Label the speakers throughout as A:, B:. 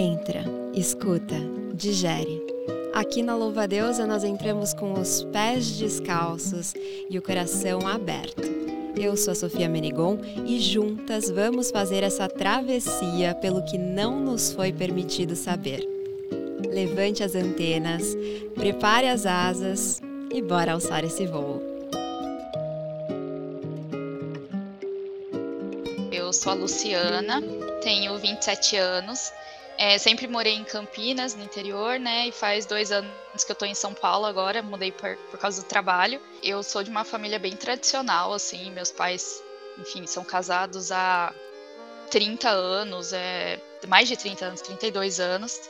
A: Entra, escuta, digere. Aqui na Louva Deusa nós entramos com os pés descalços e o coração aberto. Eu sou a Sofia Menegon e juntas vamos fazer essa travessia pelo que não nos foi permitido saber. Levante as antenas, prepare as asas e bora alçar esse voo.
B: Eu sou a Luciana, tenho 27 anos é, sempre morei em Campinas, no interior, né? E faz dois anos que eu tô em São Paulo agora, mudei por, por causa do trabalho. Eu sou de uma família bem tradicional, assim, meus pais, enfim, são casados há 30 anos, é, mais de 30 anos, 32 anos.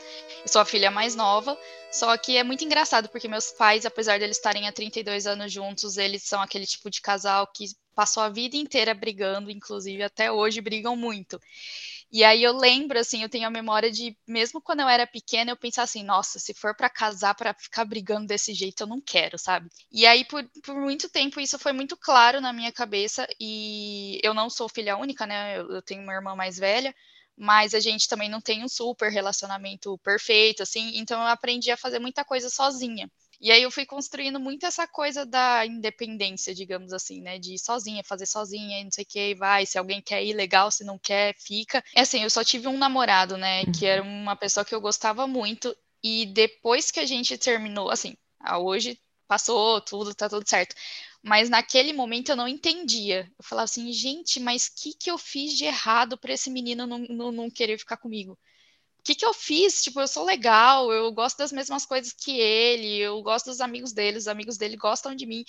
B: Eu sou a filha mais nova, só que é muito engraçado, porque meus pais, apesar de eles estarem há 32 anos juntos, eles são aquele tipo de casal que passou a vida inteira brigando, inclusive até hoje brigam muito. E aí eu lembro, assim, eu tenho a memória de, mesmo quando eu era pequena, eu pensava assim, nossa, se for para casar para ficar brigando desse jeito, eu não quero, sabe? E aí, por, por muito tempo, isso foi muito claro na minha cabeça, e eu não sou filha única, né? Eu, eu tenho uma irmã mais velha, mas a gente também não tem um super relacionamento perfeito, assim, então eu aprendi a fazer muita coisa sozinha. E aí eu fui construindo muito essa coisa da independência, digamos assim, né? De ir sozinha, fazer sozinha, não sei o que, vai. Se alguém quer ir, legal. Se não quer, fica. É assim, eu só tive um namorado, né? Que era uhum. uma pessoa que eu gostava muito. E depois que a gente terminou, assim, hoje passou tudo, tá tudo certo. Mas naquele momento eu não entendia. Eu falava assim, gente, mas o que, que eu fiz de errado para esse menino não, não, não querer ficar comigo? Que, que eu fiz? Tipo, eu sou legal, eu gosto das mesmas coisas que ele, eu gosto dos amigos dele, os amigos dele gostam de mim.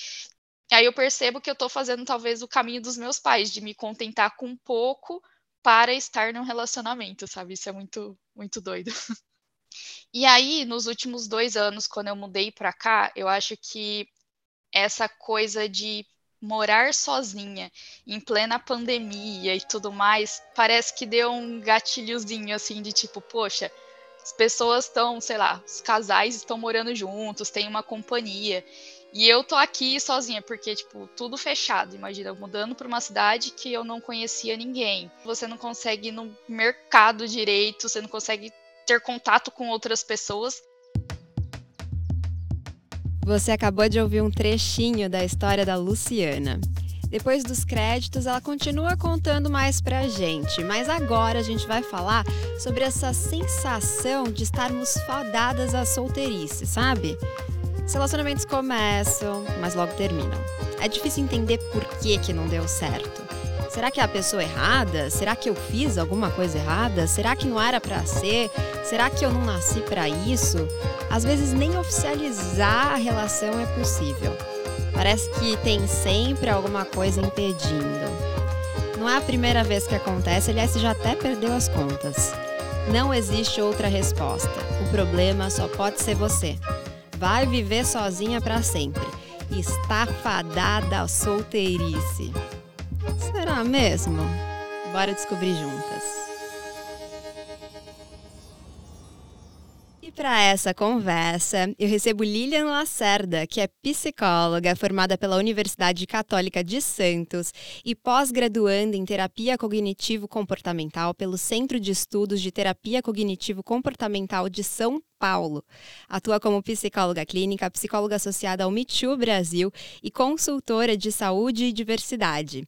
B: Aí eu percebo que eu tô fazendo talvez o caminho dos meus pais, de me contentar com pouco para estar num relacionamento, sabe? Isso é muito, muito doido. E aí, nos últimos dois anos, quando eu mudei para cá, eu acho que essa coisa de morar sozinha em plena pandemia e tudo mais, parece que deu um gatilhozinho assim de tipo, poxa, as pessoas estão, sei lá, os casais estão morando juntos, tem uma companhia. E eu tô aqui sozinha, porque, tipo, tudo fechado. Imagina, mudando para uma cidade que eu não conhecia ninguém. Você não consegue ir no mercado direito, você não consegue ter contato com outras pessoas.
A: Você acabou de ouvir um trechinho da história da Luciana. Depois dos créditos, ela continua contando mais pra gente, mas agora a gente vai falar sobre essa sensação de estarmos fadadas à solteirice, sabe? Os relacionamentos começam, mas logo terminam. É difícil entender por que, que não deu certo. Será que é a pessoa errada? Será que eu fiz alguma coisa errada? Será que não era para ser? Será que eu não nasci para isso? Às vezes nem oficializar a relação é possível. Parece que tem sempre alguma coisa impedindo. Não é a primeira vez que acontece, aliás, já até perdeu as contas. Não existe outra resposta. O problema só pode ser você. Vai viver sozinha para sempre. Está fadada à solteirice. Será mesmo? Bora descobrir juntas. E para essa conversa, eu recebo Lilian Lacerda, que é psicóloga formada pela Universidade Católica de Santos e pós-graduanda em terapia cognitivo-comportamental pelo Centro de Estudos de Terapia Cognitivo-Comportamental de São Paulo. Atua como psicóloga clínica, psicóloga associada ao Me Too Brasil e consultora de saúde e diversidade.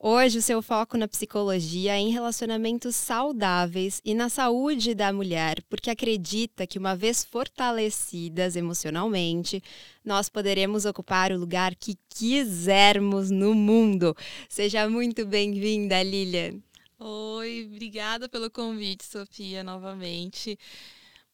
A: Hoje, o seu foco na psicologia é em relacionamentos saudáveis e na saúde da mulher, porque acredita que, uma vez fortalecidas emocionalmente, nós poderemos ocupar o lugar que quisermos no mundo. Seja muito bem-vinda, Lilian.
C: Oi, obrigada pelo convite, Sofia, novamente.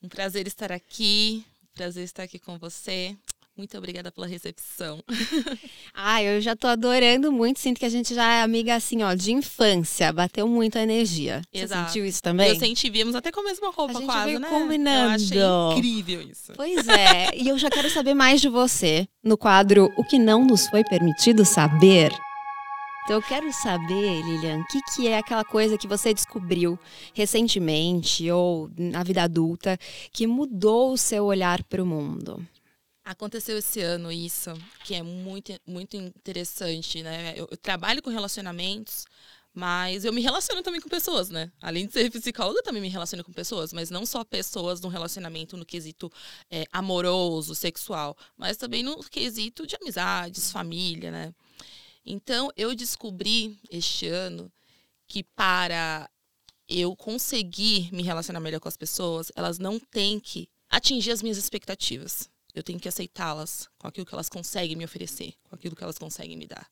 C: Um prazer estar aqui, prazer estar aqui com você. Muito obrigada pela recepção.
A: ah, eu já tô adorando muito. Sinto que a gente já é amiga assim, ó, de infância. Bateu muito a energia. Exato. Você sentiu isso também?
C: Eu senti, vimos até com a mesma roupa
A: a gente
C: quase,
A: veio
C: né?
A: combinando.
C: Eu achei incrível isso.
A: Pois é. e eu já quero saber mais de você no quadro O que não nos foi permitido saber. Então eu quero saber, Lilian, o que, que é aquela coisa que você descobriu recentemente ou na vida adulta que mudou o seu olhar para o mundo?
C: Aconteceu esse ano isso, que é muito, muito interessante, né? Eu, eu trabalho com relacionamentos, Mas eu me relaciono também com pessoas, né? Além de ser psicóloga, eu também me relaciono com pessoas, mas não só pessoas no relacionamento no quesito é, amoroso, sexual, mas também no quesito de amizades, família, né? Então, eu descobri este ano que para eu conseguir me relacionar melhor com as pessoas, elas não têm que atingir as minhas expectativas. Eu tenho que aceitá-las com aquilo que elas conseguem me oferecer, com aquilo que elas conseguem me dar.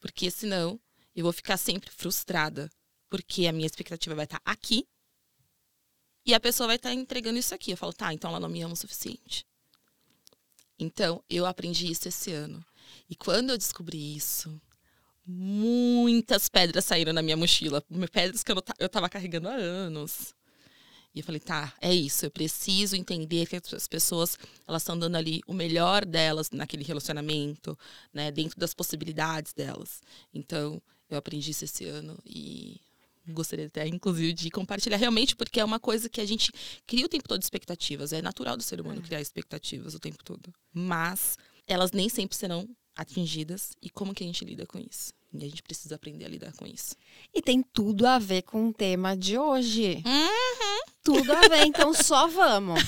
C: Porque senão eu vou ficar sempre frustrada, porque a minha expectativa vai estar aqui e a pessoa vai estar entregando isso aqui. Eu falo, tá, então ela não me ama o suficiente. Então, eu aprendi isso esse ano. E quando eu descobri isso, muitas pedras saíram na minha mochila. Pedras que eu, eu tava carregando há anos. E eu falei, tá, é isso. Eu preciso entender que as pessoas elas estão dando ali o melhor delas naquele relacionamento, né, dentro das possibilidades delas. Então, eu aprendi isso esse ano e gostaria até, inclusive, de compartilhar realmente, porque é uma coisa que a gente cria o tempo todo expectativas. É natural do ser humano é. criar expectativas o tempo todo. Mas elas nem sempre serão atingidas. E como que a gente lida com isso? E a gente precisa aprender a lidar com isso.
A: E tem tudo a ver com o tema de hoje.
C: Uhum.
A: Tudo a ver, então só vamos.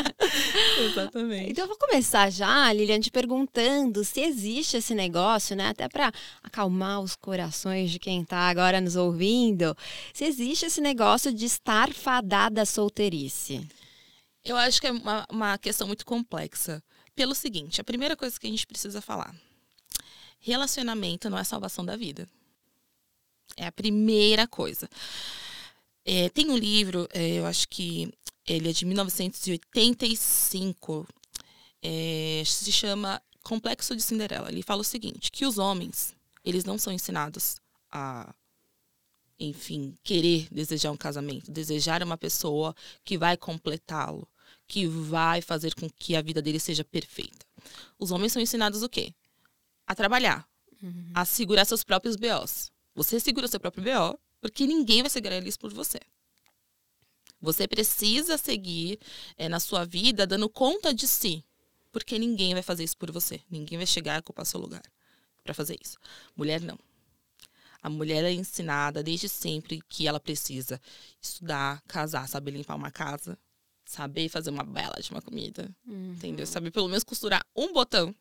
C: Exatamente.
A: Então eu vou começar já, Lilian, te perguntando se existe esse negócio, né? Até para acalmar os corações de quem está agora nos ouvindo. Se existe esse negócio de estar fadada à solteirice.
C: Eu acho que é uma, uma questão muito complexa. Pelo seguinte, a primeira coisa que a gente precisa falar relacionamento não é salvação da vida. É a primeira coisa. É, tem um livro, é, eu acho que ele é de 1985, é, se chama Complexo de Cinderela. Ele fala o seguinte, que os homens, eles não são ensinados a, enfim, querer desejar um casamento, desejar uma pessoa que vai completá-lo, que vai fazer com que a vida dele seja perfeita. Os homens são ensinados o quê? a trabalhar, uhum. a segurar seus próprios BOs. Você segura seu próprio BO, porque ninguém vai segurar eles por você. Você precisa seguir é, na sua vida dando conta de si, porque ninguém vai fazer isso por você. Ninguém vai chegar a ocupar seu lugar para fazer isso. Mulher não. A mulher é ensinada desde sempre que ela precisa estudar, casar, saber limpar uma casa, saber fazer uma bela de uma comida, uhum. entendeu? Saber pelo menos costurar um botão.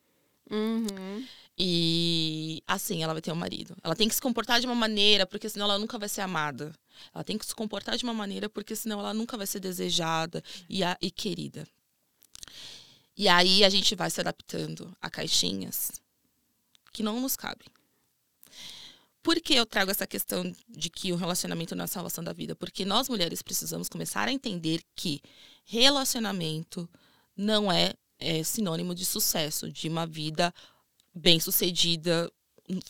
A: Uhum.
C: E assim, ela vai ter um marido. Ela tem que se comportar de uma maneira, porque senão ela nunca vai ser amada. Ela tem que se comportar de uma maneira, porque senão ela nunca vai ser desejada e, a, e querida. E aí a gente vai se adaptando a caixinhas que não nos cabem. Por que eu trago essa questão de que o relacionamento não é a salvação da vida? Porque nós mulheres precisamos começar a entender que relacionamento não é, é sinônimo de sucesso, de uma vida bem-sucedida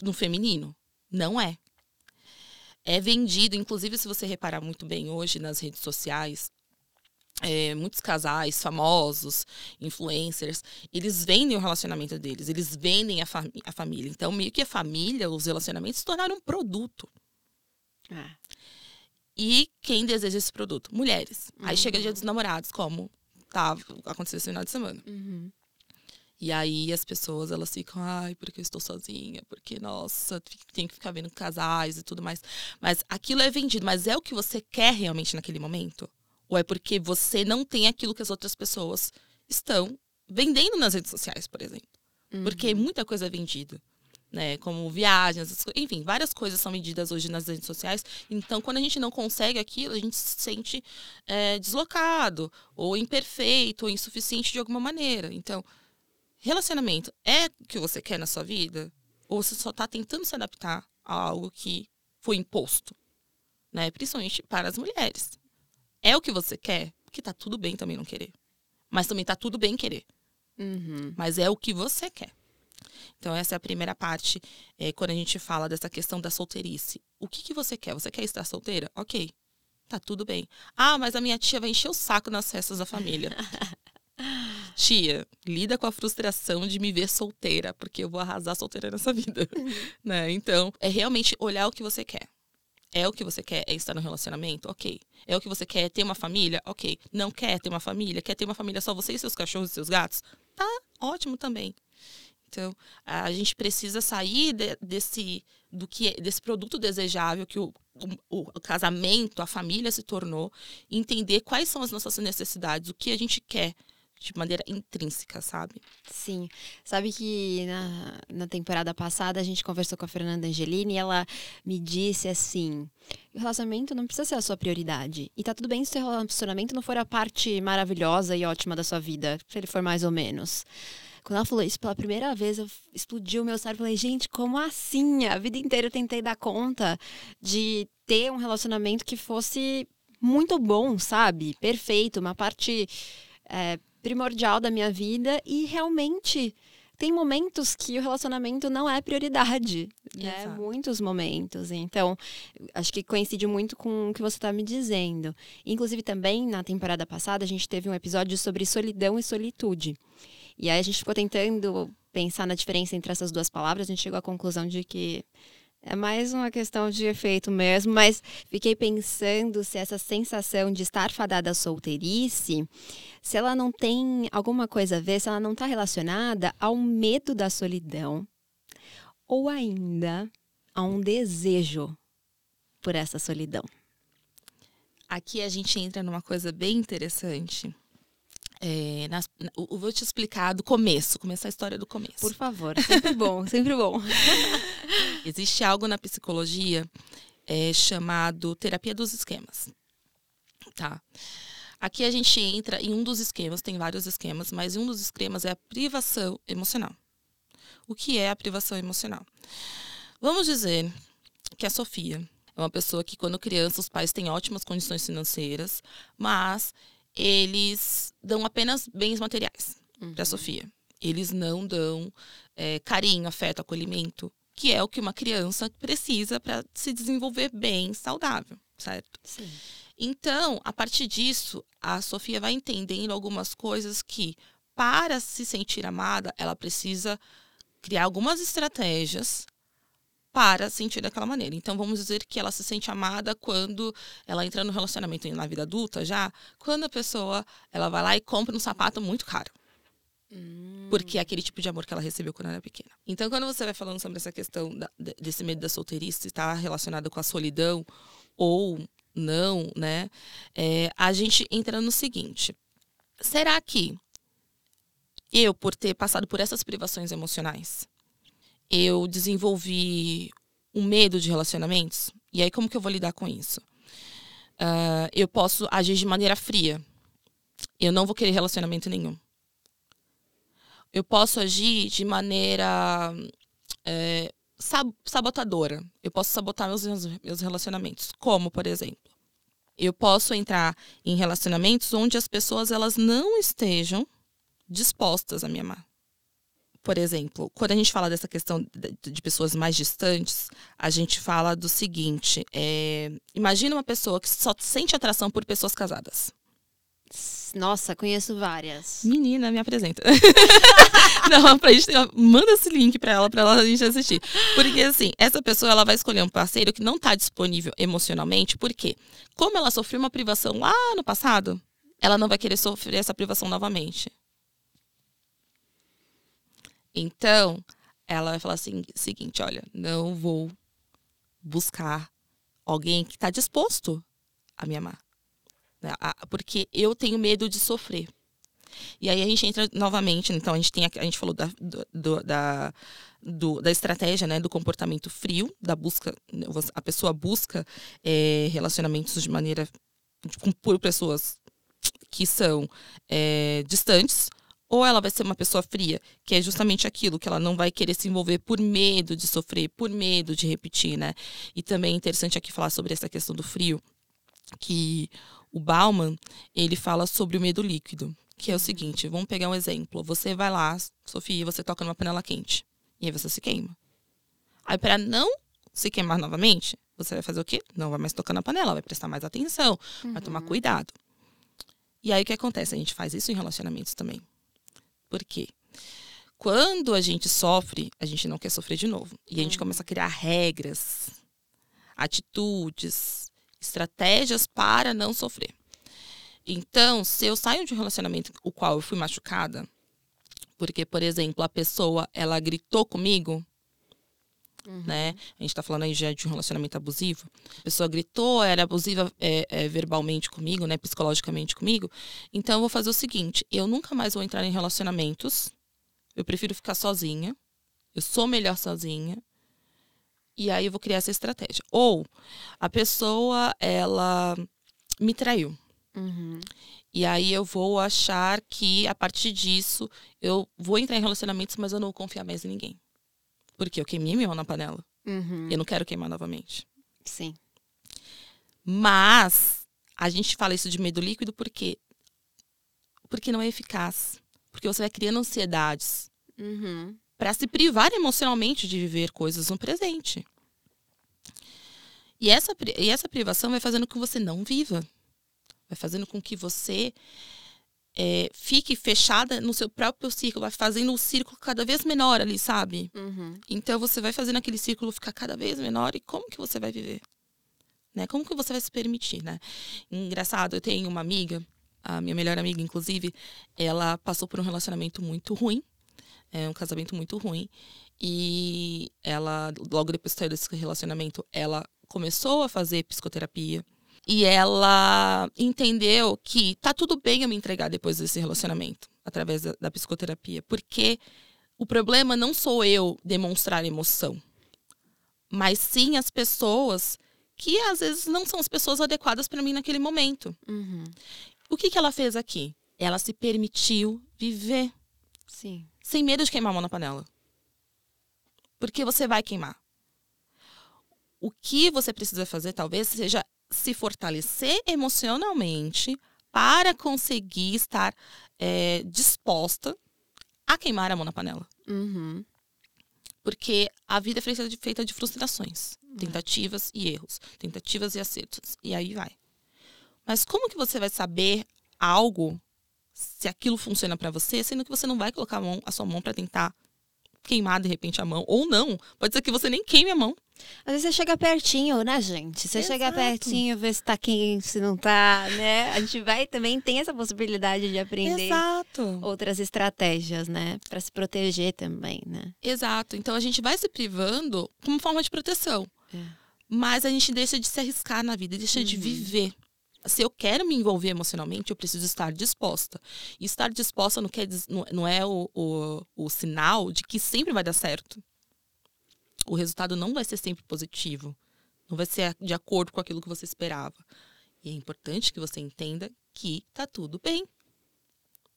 C: no feminino. Não é. É vendido, inclusive se você reparar muito bem hoje nas redes sociais, é, muitos casais famosos, influencers, eles vendem o relacionamento deles, eles vendem a, fami a família. Então, meio que a família, os relacionamentos se tornaram um produto.
A: É.
C: E quem deseja esse produto? Mulheres. Uhum. Aí chega dia dos namorados, como tava, aconteceu esse final de semana.
A: Uhum.
C: E aí as pessoas, elas ficam, ai, porque eu estou sozinha, porque, nossa, tem que ficar vendo casais e tudo mais. Mas aquilo é vendido, mas é o que você quer realmente naquele momento? Ou é porque você não tem aquilo que as outras pessoas estão vendendo nas redes sociais, por exemplo? Uhum. Porque muita coisa é vendida. Né, como viagens, enfim, várias coisas são vendidas hoje nas redes sociais. Então, quando a gente não consegue aquilo, a gente se sente é, deslocado, ou imperfeito, ou insuficiente de alguma maneira. Então, Relacionamento é o que você quer na sua vida? Ou você só está tentando se adaptar a algo que foi imposto? Né? Principalmente para as mulheres. É o que você quer? Porque tá tudo bem também não querer. Mas também tá tudo bem querer.
A: Uhum.
C: Mas é o que você quer. Então, essa é a primeira parte, é, quando a gente fala dessa questão da solteirice. O que, que você quer? Você quer estar solteira? Ok. Tá tudo bem. Ah, mas a minha tia vai encher o saco nas festas da família. tia, lida com a frustração de me ver solteira, porque eu vou arrasar solteira nessa vida, uhum. né? Então, é realmente olhar o que você quer. É o que você quer? É estar no relacionamento? Ok. É o que você quer? É ter uma família? Ok. Não quer ter uma família? Quer ter uma família só você e seus cachorros e seus gatos? Tá ótimo também. Então, a gente precisa sair de, desse do que desse produto desejável que o, o, o, casamento, a família se tornou, entender quais são as nossas necessidades, o que a gente quer de maneira intrínseca, sabe?
A: Sim. Sabe que na, na temporada passada a gente conversou com a Fernanda Angelini e ela me disse assim: o relacionamento não precisa ser a sua prioridade. E tá tudo bem se o relacionamento não for a parte maravilhosa e ótima da sua vida, se ele for mais ou menos. Quando ela falou isso pela primeira vez, eu explodiu o meu cérebro. Falei, gente, como assim? A vida inteira eu tentei dar conta de ter um relacionamento que fosse muito bom, sabe? Perfeito, uma parte é, primordial da minha vida e realmente tem momentos que o relacionamento não é prioridade, né? Exato. Muitos momentos. Então, acho que coincide muito com o que você está me dizendo. Inclusive, também na temporada passada, a gente teve um episódio sobre solidão e solitude. E aí a gente ficou tentando pensar na diferença entre essas duas palavras, a gente chegou à conclusão de que é mais uma questão de efeito mesmo, mas fiquei pensando se essa sensação de estar fadada à solteirice, se ela não tem alguma coisa a ver, se ela não está relacionada ao medo da solidão ou ainda a um desejo por essa solidão.
C: Aqui a gente entra numa coisa bem interessante, é, nas, eu vou te explicar do começo, começar a história do começo.
A: Por favor, sempre bom, sempre bom.
C: Existe algo na psicologia é, chamado terapia dos esquemas. Tá? Aqui a gente entra em um dos esquemas, tem vários esquemas, mas um dos esquemas é a privação emocional. O que é a privação emocional? Vamos dizer que a Sofia é uma pessoa que, quando criança, os pais têm ótimas condições financeiras, mas eles dão apenas bens materiais uhum. para Sofia. Eles não dão é, carinho, afeto, acolhimento, que é o que uma criança precisa para se desenvolver bem, saudável, certo?
A: Sim.
C: Então, a partir disso, a Sofia vai entendendo algumas coisas que, para se sentir amada, ela precisa criar algumas estratégias para sentir daquela maneira. Então, vamos dizer que ela se sente amada quando ela entra no relacionamento na vida adulta já, quando a pessoa ela vai lá e compra um sapato muito caro. Hum. Porque é aquele tipo de amor que ela recebeu quando era pequena. Então, quando você vai falando sobre essa questão da, desse medo da solteirice estar relacionado com a solidão ou não, né? É, a gente entra no seguinte: será que eu, por ter passado por essas privações emocionais, eu desenvolvi um medo de relacionamentos. E aí, como que eu vou lidar com isso? Uh, eu posso agir de maneira fria. Eu não vou querer relacionamento nenhum. Eu posso agir de maneira é, sab sabotadora. Eu posso sabotar meus, meus relacionamentos. Como, por exemplo? Eu posso entrar em relacionamentos onde as pessoas elas não estejam dispostas a me amar por exemplo, quando a gente fala dessa questão de pessoas mais distantes, a gente fala do seguinte: é, imagina uma pessoa que só sente atração por pessoas casadas.
A: Nossa, conheço várias.
C: Menina, me apresenta. Não, pra gente, manda esse link pra ela, pra ela a gente assistir. Porque, assim, essa pessoa, ela vai escolher um parceiro que não tá disponível emocionalmente, porque, como ela sofreu uma privação lá no passado, ela não vai querer sofrer essa privação novamente. Então, ela vai falar assim, seguinte, olha, não vou buscar alguém que está disposto a me amar. Né? Porque eu tenho medo de sofrer. E aí a gente entra novamente, então a gente tem a gente falou da, do, da, do, da estratégia, né, do comportamento frio, da busca, a pessoa busca é, relacionamentos de maneira de, por pessoas que são é, distantes, ou ela vai ser uma pessoa fria, que é justamente aquilo que ela não vai querer se envolver por medo de sofrer, por medo de repetir, né? E também é interessante aqui falar sobre essa questão do frio, que o Bauman, ele fala sobre o medo líquido, que é o seguinte, vamos pegar um exemplo. Você vai lá, Sofia, você toca numa panela quente, e aí você se queima. Aí para não se queimar novamente, você vai fazer o quê? Não vai mais tocar na panela, vai prestar mais atenção, uhum. vai tomar uhum. cuidado. E aí o que acontece? A gente faz isso em relacionamentos também. Por quê? Quando a gente sofre, a gente não quer sofrer de novo. E a gente uhum. começa a criar regras, atitudes, estratégias para não sofrer. Então, se eu saio de um relacionamento o qual eu fui machucada Porque, por exemplo, a pessoa, ela gritou comigo,
A: Uhum.
C: né? A gente tá falando aí já de um relacionamento abusivo. A pessoa gritou, era abusiva é, é, verbalmente comigo, né? Psicologicamente comigo. Então eu vou fazer o seguinte: eu nunca mais vou entrar em relacionamentos. Eu prefiro ficar sozinha. Eu sou melhor sozinha. E aí eu vou criar essa estratégia. Ou a pessoa, ela me traiu.
A: Uhum.
C: E aí eu vou achar que a partir disso eu vou entrar em relacionamentos, mas eu não vou confiar mais em ninguém. Porque eu queimei mão na panela.
A: Uhum.
C: Eu não quero queimar novamente.
A: Sim.
C: Mas a gente fala isso de medo líquido porque porque não é eficaz. Porque você vai criando ansiedades
A: Uhum.
C: para se privar emocionalmente de viver coisas no presente. E essa, e essa privação vai fazendo com que você não viva. Vai fazendo com que você é, fique fechada no seu próprio círculo, vai fazendo o círculo cada vez menor ali, sabe?
A: Uhum.
C: Então você vai fazendo aquele círculo ficar cada vez menor e como que você vai viver? Né? Como que você vai se permitir, né? Engraçado, eu tenho uma amiga, a minha melhor amiga, inclusive, ela passou por um relacionamento muito ruim, é um casamento muito ruim, e ela, logo depois de sair desse relacionamento, ela começou a fazer psicoterapia, e ela entendeu que tá tudo bem eu me entregar depois desse relacionamento, através da, da psicoterapia, porque o problema não sou eu demonstrar emoção, mas sim as pessoas que às vezes não são as pessoas adequadas para mim naquele momento.
A: Uhum.
C: O que, que ela fez aqui? Ela se permitiu viver
A: Sim.
C: sem medo de queimar a mão na panela. Porque você vai queimar. O que você precisa fazer, talvez, seja se fortalecer emocionalmente para conseguir estar é, disposta a queimar a mão na panela.
A: Uhum.
C: Porque a vida é feita de, frustrações, tentativas e erros, tentativas e acertos. E aí vai. Mas como que você vai saber algo se aquilo funciona para você, sendo que você não vai colocar a, mão, a sua mão para tentar queimar de repente a mão? Ou não, pode ser que você nem queime a mão.
A: Às vezes você chega pertinho, né, gente? Você chega
C: Exato.
A: pertinho, vê se tá quente, se não tá, né? A gente vai também tem essa possibilidade de aprender
C: Exato.
A: outras estratégias, né? Pra se proteger também, né?
C: Exato. Então a gente vai se privando como forma de proteção.
A: É.
C: Mas a gente deixa de se arriscar na vida, deixa de
A: Uhum.
C: viver. Se eu quero me envolver emocionalmente, eu preciso estar disposta. E estar disposta não, quer, não é o, o, o sinal de que sempre vai dar certo. O resultado não vai ser sempre positivo. Não vai ser de acordo com aquilo que você esperava. E é importante que você entenda que tá tudo bem.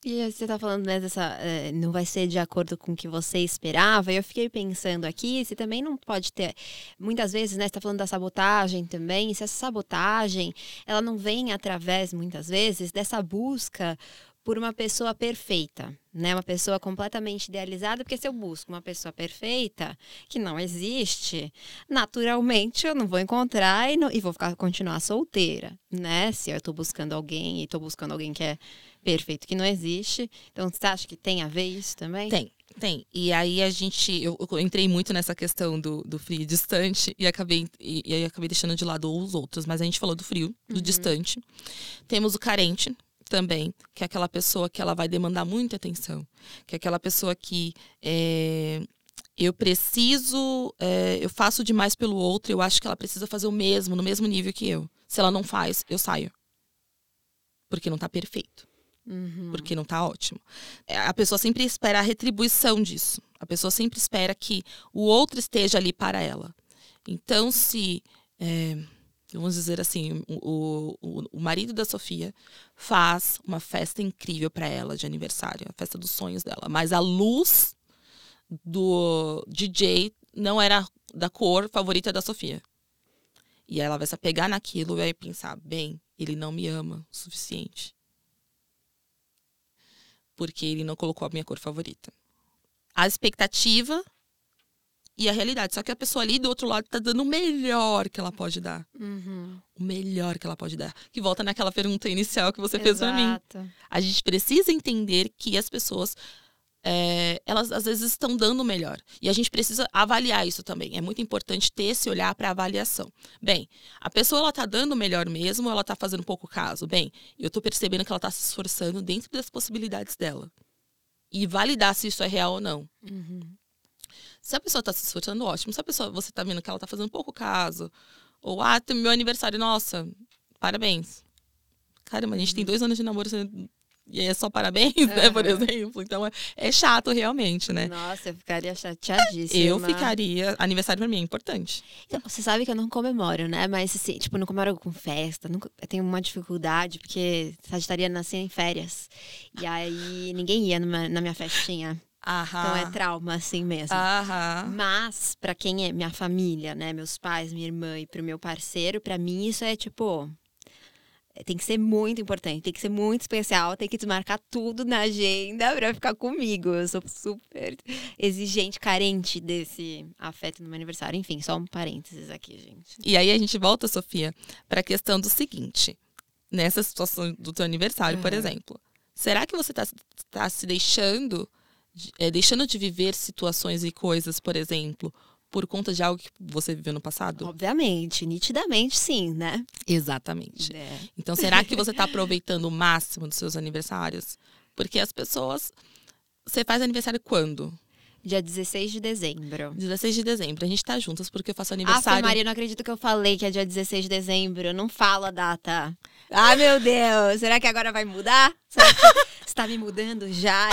A: E você tá falando né, dessa. eh, não vai ser de acordo com o que você esperava. Eu fiquei pensando aqui, se também não pode ter. Muitas vezes, né? Você tá falando da sabotagem também. Se essa sabotagem, ela não vem através, muitas vezes, dessa busca por uma pessoa perfeita, né? Uma pessoa completamente idealizada, porque se eu busco uma pessoa perfeita, que não existe, naturalmente eu não vou encontrar e, não- e vou ficar, continuar solteira, né? Se eu tô buscando alguém e tô buscando alguém que é perfeito, que não existe. Então, você acha que tem a ver isso também?
C: Tem, tem. E aí a gente. Eu, eu entrei muito nessa questão do, do frio distante e acabei, e, e aí acabei deixando de lado os outros. Mas a gente falou do frio, do distante. Temos o carente também, que é aquela pessoa que ela vai demandar muita atenção. Que é aquela pessoa que. é, eu preciso, é, eu faço demais pelo outro, eu acho que ela precisa fazer o mesmo, no mesmo nível que eu. Se ela não faz, eu saio. Porque não tá perfeito
A: Uhum.
C: porque não tá ótimo. É, A pessoa sempre espera a retribuição disso. A pessoa sempre espera que o outro esteja ali para ela. Então, se, é, vamos dizer assim, o, o, o marido da Sofia faz uma festa incrível para ela de aniversário, a festa dos sonhos dela, mas a luz do DJ não era da cor favorita da Sofia. E ela vai se apegar naquilo e vai pensar, bem, ele não me ama o suficiente porque ele não colocou a minha cor favorita. A expectativa e a realidade. Só que a pessoa ali do outro lado tá dando o melhor que ela pode dar.
A: Uhum.
C: O melhor que ela pode dar. Que volta naquela pergunta inicial que você fez pra mim.
A: Exato.
C: A gente precisa entender que as pessoas, é, elas às vezes estão dando melhor. E a gente precisa avaliar isso também. É muito importante ter esse olhar para avaliação. Bem, a pessoa ela tá dando melhor mesmo ou ela tá fazendo pouco caso? Bem, eu tô percebendo que ela tá se esforçando dentro das possibilidades dela. e validar se isso é real ou não.
A: Uhum.
C: Se a pessoa tá se esforçando, ótimo. Se a pessoa, você tá vendo que ela tá fazendo pouco caso, ou, ah, meu aniversário, nossa, parabéns. Caramba, a gente tem dois anos de namoro e é só parabéns, né, por
A: Aham.
C: exemplo. Então é, é chato realmente, né?
A: Nossa, eu ficaria chateadíssima.
C: Eu ficaria. Aniversário pra mim é importante.
A: Então, Você sabe que eu não comemoro, né? Mas assim, tipo, não comemoro com festa. Eu tenho uma dificuldade, porque Sagitariana nasci em férias. E aí ninguém ia numa- na minha festinha. Então é
C: Aham.
A: trauma, assim mesmo.
C: Aham.
A: Mas, pra quem é minha família, né? Meus pais, minha irmã e pro meu parceiro, pra mim isso é tipo. Tem que ser muito importante, tem que ser muito especial, tem que desmarcar tudo na agenda pra ficar comigo. Eu sou super exigente, carente desse afeto no meu aniversário. Enfim, só um parênteses aqui, gente.
C: E aí a gente volta, Sofia, para a questão do seguinte: nessa situação do teu aniversário, por
A: Aham.
C: exemplo, será que você está se deixando, de- é, deixando de viver situações e coisas, por exemplo, por conta de algo que você viveu no passado?
A: Obviamente, nitidamente sim, né?
C: Exatamente.
A: É.
C: Então, será que você está aproveitando o máximo dos seus aniversários? Porque as pessoas. Você faz aniversário quando?
A: Dia 16 de dezembro.
C: 16 de dezembro. A gente tá juntas porque eu faço
A: Ah,
C: aniversário.
A: Maria, não acredito que eu falei que é dia 16 de dezembro. Não fala a data. Ai, meu Deus. Será que agora vai mudar? Será que você tá me mudando já?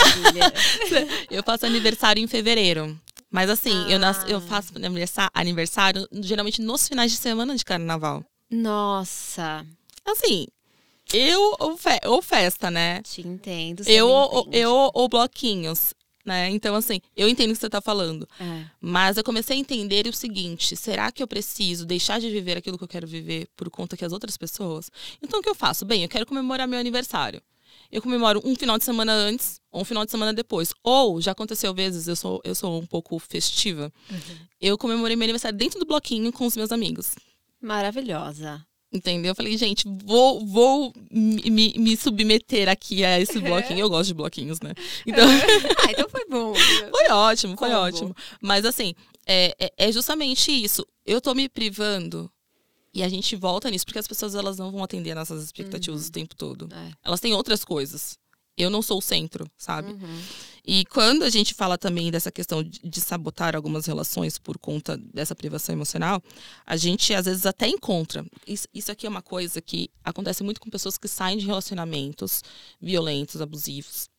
C: Eu faço aniversário em fevereiro. Mas assim, eu, nas- eu
A: Ah.
C: faço aniversário geralmente nos finais de semana de carnaval.
A: Nossa,
C: Assim, eu ou, fe- ou festa, né?
A: te entendo.
C: Eu, ou- eu ou bloquinhos, né? Então, assim, eu entendo o que você tá falando.
A: É.
C: Mas eu comecei a entender o seguinte: será que eu preciso deixar de viver aquilo que eu quero viver por conta que as outras pessoas? Então o que eu faço? Bem, eu quero comemorar meu aniversário. Eu comemoro um final de semana antes ou um final de semana depois. Ou, já aconteceu vezes, eu sou, eu sou um pouco festiva. Eu comemorei meu aniversário dentro do bloquinho com os meus amigos.
A: Maravilhosa.
C: Entendeu? Eu falei, gente, vou, vou me, me- me submeter aqui a esse bloquinho. Eu gosto de bloquinhos, né? Então,
A: ah, então foi bom.
C: foi ótimo, foi ótimo. Mas assim, é, é- é justamente isso. Eu tô me privando e a gente volta nisso, porque as pessoas elas não vão atender nossas expectativas o tempo todo.
A: É.
C: Elas têm outras coisas. Eu não sou o centro, sabe?
A: Uhum.
C: E quando a gente fala também dessa questão de, de sabotar algumas relações por conta dessa privação emocional, a gente às vezes até encontra. Isso, isso aqui é uma coisa que acontece muito com pessoas que saem de relacionamentos violentos, abusivos.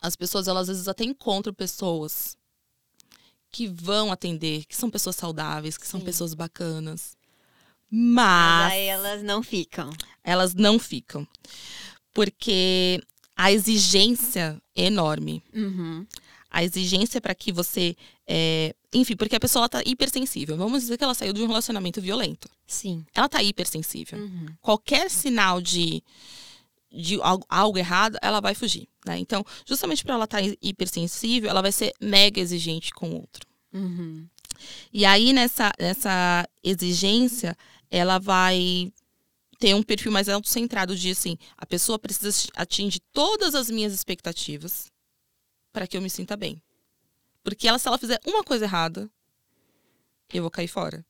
C: As pessoas, elas às vezes até encontram pessoas que vão atender, que são pessoas saudáveis, que são
A: Sim.
C: pessoas bacanas.
A: Mas
C: Mas
A: aí elas não ficam.
C: elas não ficam. Porque a exigência é enorme
A: Uhum.
C: a exigência para que você. é, Enfim, porque a pessoa ela tá hipersensível. Vamos dizer que ela saiu de um relacionamento violento.
A: Sim.
C: Ela tá hipersensível.
A: Uhum.
C: Qualquer sinal de, de algo, algo errado, ela vai fugir. Né? Então, justamente para ela estar hipersensível, ela vai ser mega exigente com o outro.
A: Uhum.
C: E aí, nessa, nessa exigência, ela vai ter um perfil mais autocentrado de assim, a pessoa precisa atingir todas as minhas expectativas para que eu me sinta bem. Porque ela, se ela fizer uma coisa errada, eu vou cair fora.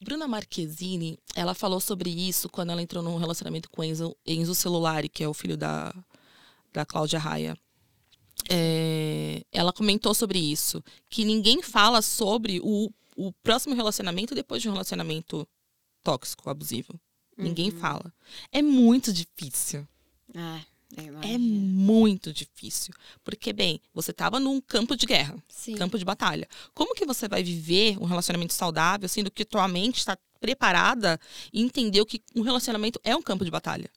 C: Bruna Marquezine, ela falou sobre isso quando ela entrou num relacionamento com Enzo, Enzo Celulari, que é o filho da, da Cláudia Raia. É, ela comentou sobre isso, que ninguém fala sobre o, o próximo relacionamento depois de um relacionamento tóxico, abusivo. Ninguém
A: Uhum.
C: fala. É muito difícil.
A: É,
C: É muito difícil. Porque, bem, você estava num campo de guerra,
A: Sim.
C: campo de batalha. Como que você vai viver um relacionamento saudável, sendo que tua mente está preparada e entendeu que um relacionamento é um campo de batalha?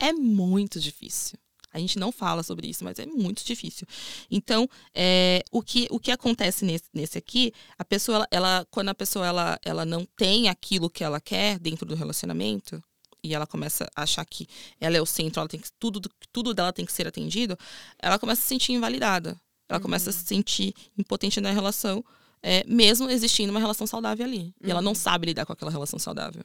C: É muito difícil. A gente não fala sobre isso, mas é muito difícil. Então, é, o, que, o que acontece nesse, nesse aqui, a pessoa, ela, ela- quando a pessoa ela, ela não tem aquilo que ela quer dentro do relacionamento, e ela começa a achar que ela é o centro, ela tem que, tudo, tudo dela tem que ser atendido, ela começa a se sentir invalidada. Ela começa a se sentir impotente na relação, é, mesmo existindo uma relação saudável ali. E ela não sabe lidar com aquela relação saudável.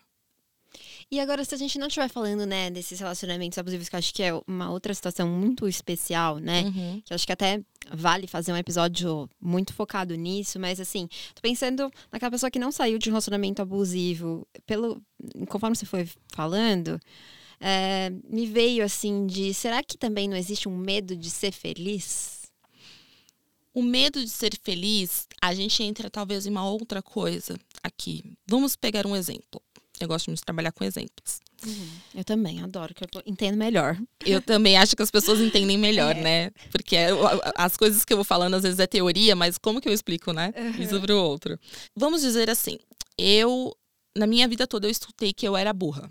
A: E agora, se a gente não estiver falando, né, desses relacionamentos abusivos, que eu acho que é uma outra situação muito especial, né?
C: Uhum.
A: Que eu acho que até vale fazer um episódio muito focado nisso, mas assim, tô pensando naquela pessoa que não saiu de um relacionamento abusivo. Pelo, conforme você foi falando, é, me veio assim de será que também não existe um medo de ser feliz?
C: O medo de ser feliz, a gente entra talvez em uma outra coisa aqui. Vamos pegar um exemplo. Eu gosto muito de trabalhar com exemplos.
A: Uhum. Eu também adoro, que eu entendo melhor.
C: Eu também acho que as pessoas entendem melhor, é. né? Porque é as coisas que eu vou falando às vezes é teoria, mas como que eu explico, né? Uhum. Isso para o outro. Vamos dizer assim, eu na minha vida toda eu estudei que eu era burra.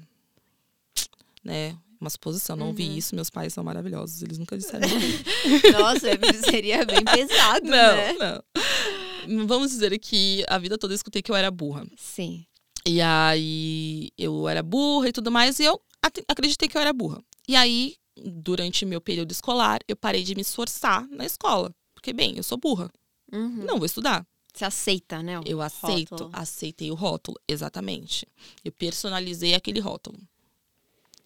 C: Né? Uma suposição, não uhum. ouvi isso, meus pais são maravilhosos, eles nunca disseram
A: Nossa, seria bem pesado,
C: não,
A: né?
C: Não, Vamos dizer que a vida toda eu escutei que eu era burra.
A: Sim.
C: E aí eu era burra e tudo mais, e eu acreditei que eu era burra. E aí, durante meu período escolar, eu parei de me esforçar na escola. Porque, bem, eu sou burra. Uhum. Não vou estudar.
A: Você aceita, né?
C: eu aceito, rótulo. aceitei o rótulo, exatamente. Eu personalizei aquele rótulo.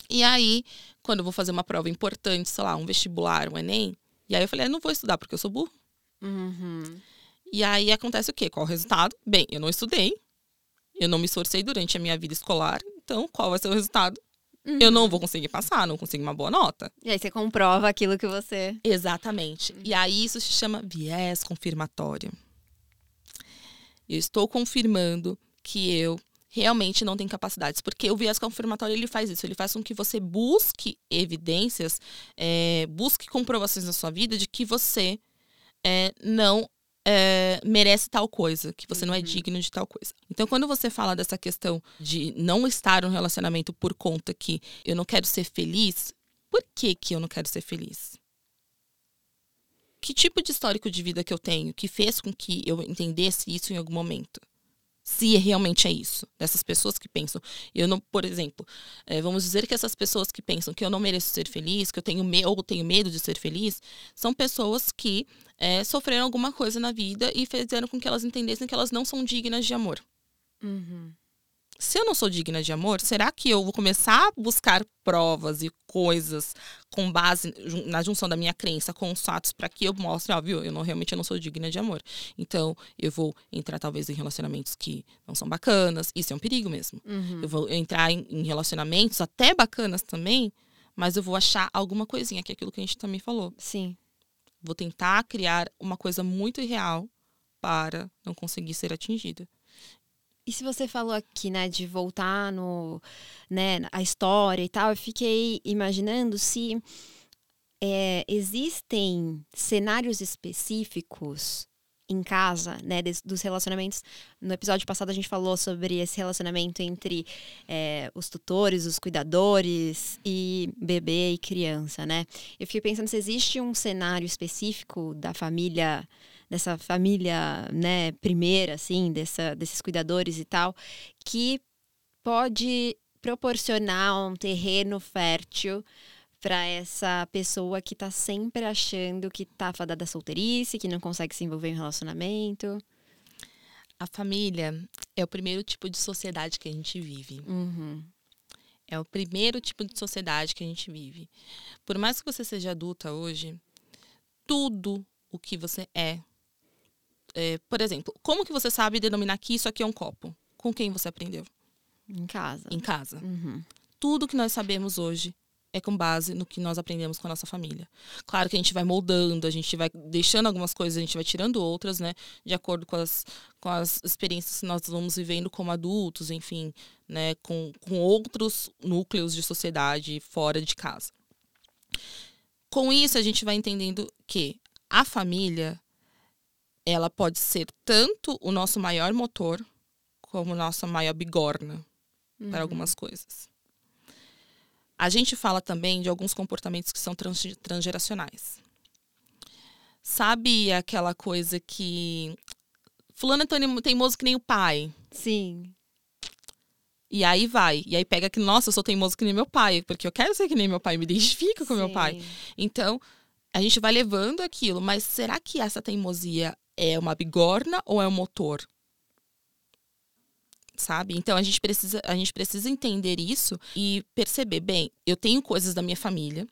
C: E aí, quando eu vou fazer uma prova importante, sei lá, um vestibular, um Enem, e aí eu falei, eu não vou estudar porque eu sou burro. Uhum. E aí acontece o quê? Qual o resultado? Bem, eu não estudei, eu não me esforcei durante a minha vida escolar, então qual vai ser o resultado? Uhum. Eu não vou conseguir passar, não consigo uma boa nota.
A: E aí você comprova aquilo que você.
C: Exatamente. Uhum. E aí isso se chama viés confirmatório. Eu estou confirmando que eu realmente não tenho capacidades. Porque o viés confirmatório ele faz isso, ele faz com que você busque evidências, é, busque comprovações na sua vida de que você é, não é, merece tal coisa, que você uhum. não é uhum. digno de tal coisa. Então, quando você fala dessa questão de não estar no relacionamento por conta que eu não quero ser feliz, por que, que eu não quero ser feliz? que tipo de histórico de vida que eu tenho que fez com que eu entendesse isso em algum momento? Se realmente é isso, dessas pessoas que pensam, eu não, por exemplo, é, vamos dizer que essas pessoas que pensam que eu não mereço ser feliz, que eu tenho medo ou tenho medo de ser feliz, são pessoas que é, sofreram alguma coisa na vida e fizeram com que elas entendessem que elas não são dignas de amor. Uhum se eu não sou digna de amor, será que eu vou começar a buscar provas e coisas com base na junção da minha crença com os fatos para que eu mostre, ó, viu, eu não realmente eu não sou digna de amor. Então, eu vou entrar talvez em relacionamentos que não são bacanas, isso é um perigo mesmo. Uhum. Eu vou entrar em, em relacionamentos até bacanas também, mas eu vou achar alguma coisinha, que é aquilo que a gente também falou.
A: Sim.
C: Vou tentar criar uma coisa muito irreal para não conseguir ser atingida.
A: E se você falou aqui, né, de voltar no, né, a história e tal, eu fiquei imaginando se é, existem cenários específicos em casa, né, des, dos relacionamentos. No episódio passado a gente falou sobre esse relacionamento entre é, os tutores, os cuidadores e bebê e criança, né? Eu fiquei pensando se existe um cenário específico da família dessa família, né, primeira, assim, dessa, desses cuidadores e tal, que pode proporcionar um terreno fértil para essa pessoa que está sempre achando que está fadada da solteirice, que não consegue se envolver em um relacionamento.
C: A família é o primeiro tipo de sociedade que a gente vive. Uhum. É o primeiro tipo de sociedade que a gente vive. Por mais que você seja adulta hoje, tudo o que você é é, por exemplo, como que você sabe denominar que isso aqui é um copo? Com quem você aprendeu?
A: Em casa.
C: Em casa. Uhum. Tudo que nós sabemos hoje é com base no que nós aprendemos com a nossa família. Claro que a gente vai moldando, a gente vai deixando algumas coisas, a gente vai tirando outras, né? De acordo com as, com as experiências que nós vamos vivendo como adultos, enfim, né? Com, com outros núcleos de sociedade fora de casa. Com isso, a gente vai entendendo que a família ela pode ser tanto o nosso maior motor como nossa maior bigorna uhum. para algumas coisas. A gente fala também de alguns comportamentos que são trans transgeracionais. Sabe aquela coisa que fulano é teimoso que nem o pai?
A: Sim.
C: E aí vai. E aí pega que, nossa, eu sou teimoso que nem meu pai, porque eu quero ser que nem meu pai, me identifico com Sim. meu pai. Então, a gente vai levando aquilo, mas será que essa teimosia é uma bigorna ou é um motor? Sabe? Então a gente precisa a gente precisa entender isso e perceber, bem, eu tenho coisas da minha família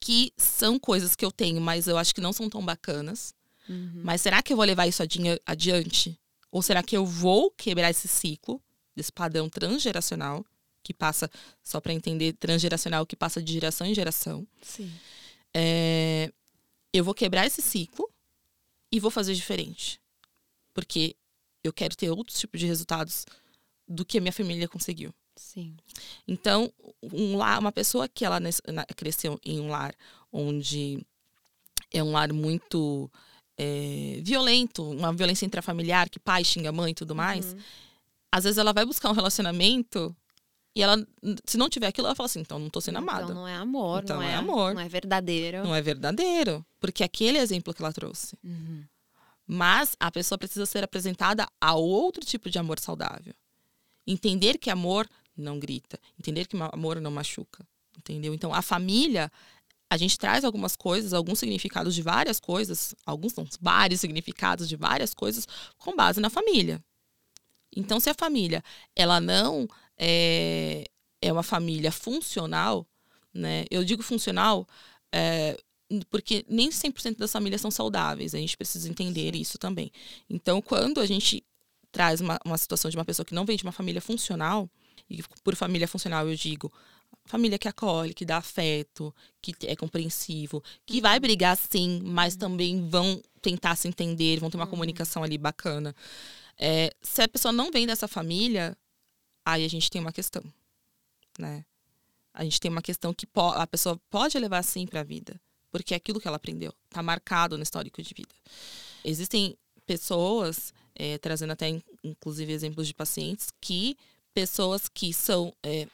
C: que são coisas que eu tenho, mas eu acho que não são tão bacanas. Uhum. Mas será que eu vou levar isso adiante? Ou será que eu vou quebrar esse ciclo, desse padrão transgeracional? que passa, só para entender, transgeracional, que passa de geração em geração.
A: Sim.
C: É, eu vou quebrar esse ciclo e vou fazer diferente. Porque eu quero ter outros tipos de resultados do que a minha família conseguiu.
A: Sim.
C: Então, um lar, uma pessoa que ela cresceu em um lar onde é um lar muito é, violento, uma violência intrafamiliar, que pai xinga mãe e tudo mais, uhum. às vezes ela vai buscar um relacionamento e ela, se não tiver aquilo, ela fala assim, então não tô sendo
A: então
C: amada.
A: Então não é amor,
C: então
A: não é,
C: é, amor.
A: Não é verdadeiro.
C: Não é verdadeiro. Porque aquele é exemplo que ela trouxe.
A: Uhum.
C: Mas a pessoa precisa ser apresentada a outro tipo de amor saudável. Entender que amor não grita. Entender que amor não machuca. Entendeu? Então a família, a gente traz algumas coisas, alguns significados de várias coisas, alguns são vários significados de várias coisas com base na família. Então se a família, ela não é, é uma família funcional, né? Eu digo funcional é, porque nem 100% das famílias são saudáveis, a gente precisa entender isso também. Então, quando a gente traz uma, uma situação de uma pessoa que não vem de uma família funcional, e por família funcional eu digo família que acolhe, que dá afeto, que é compreensivo, que vai uhum. brigar sim, mas uhum. também vão tentar se entender, vão ter uma uhum. comunicação ali bacana. É, se a pessoa não vem dessa família, aí a gente tem uma questão, né? A gente tem uma questão que a pessoa pode levar sim para a vida porque é aquilo que ela aprendeu, está marcado no histórico de vida. Existem pessoas, é, trazendo até inclusive exemplos de pacientes, que pessoas que são é,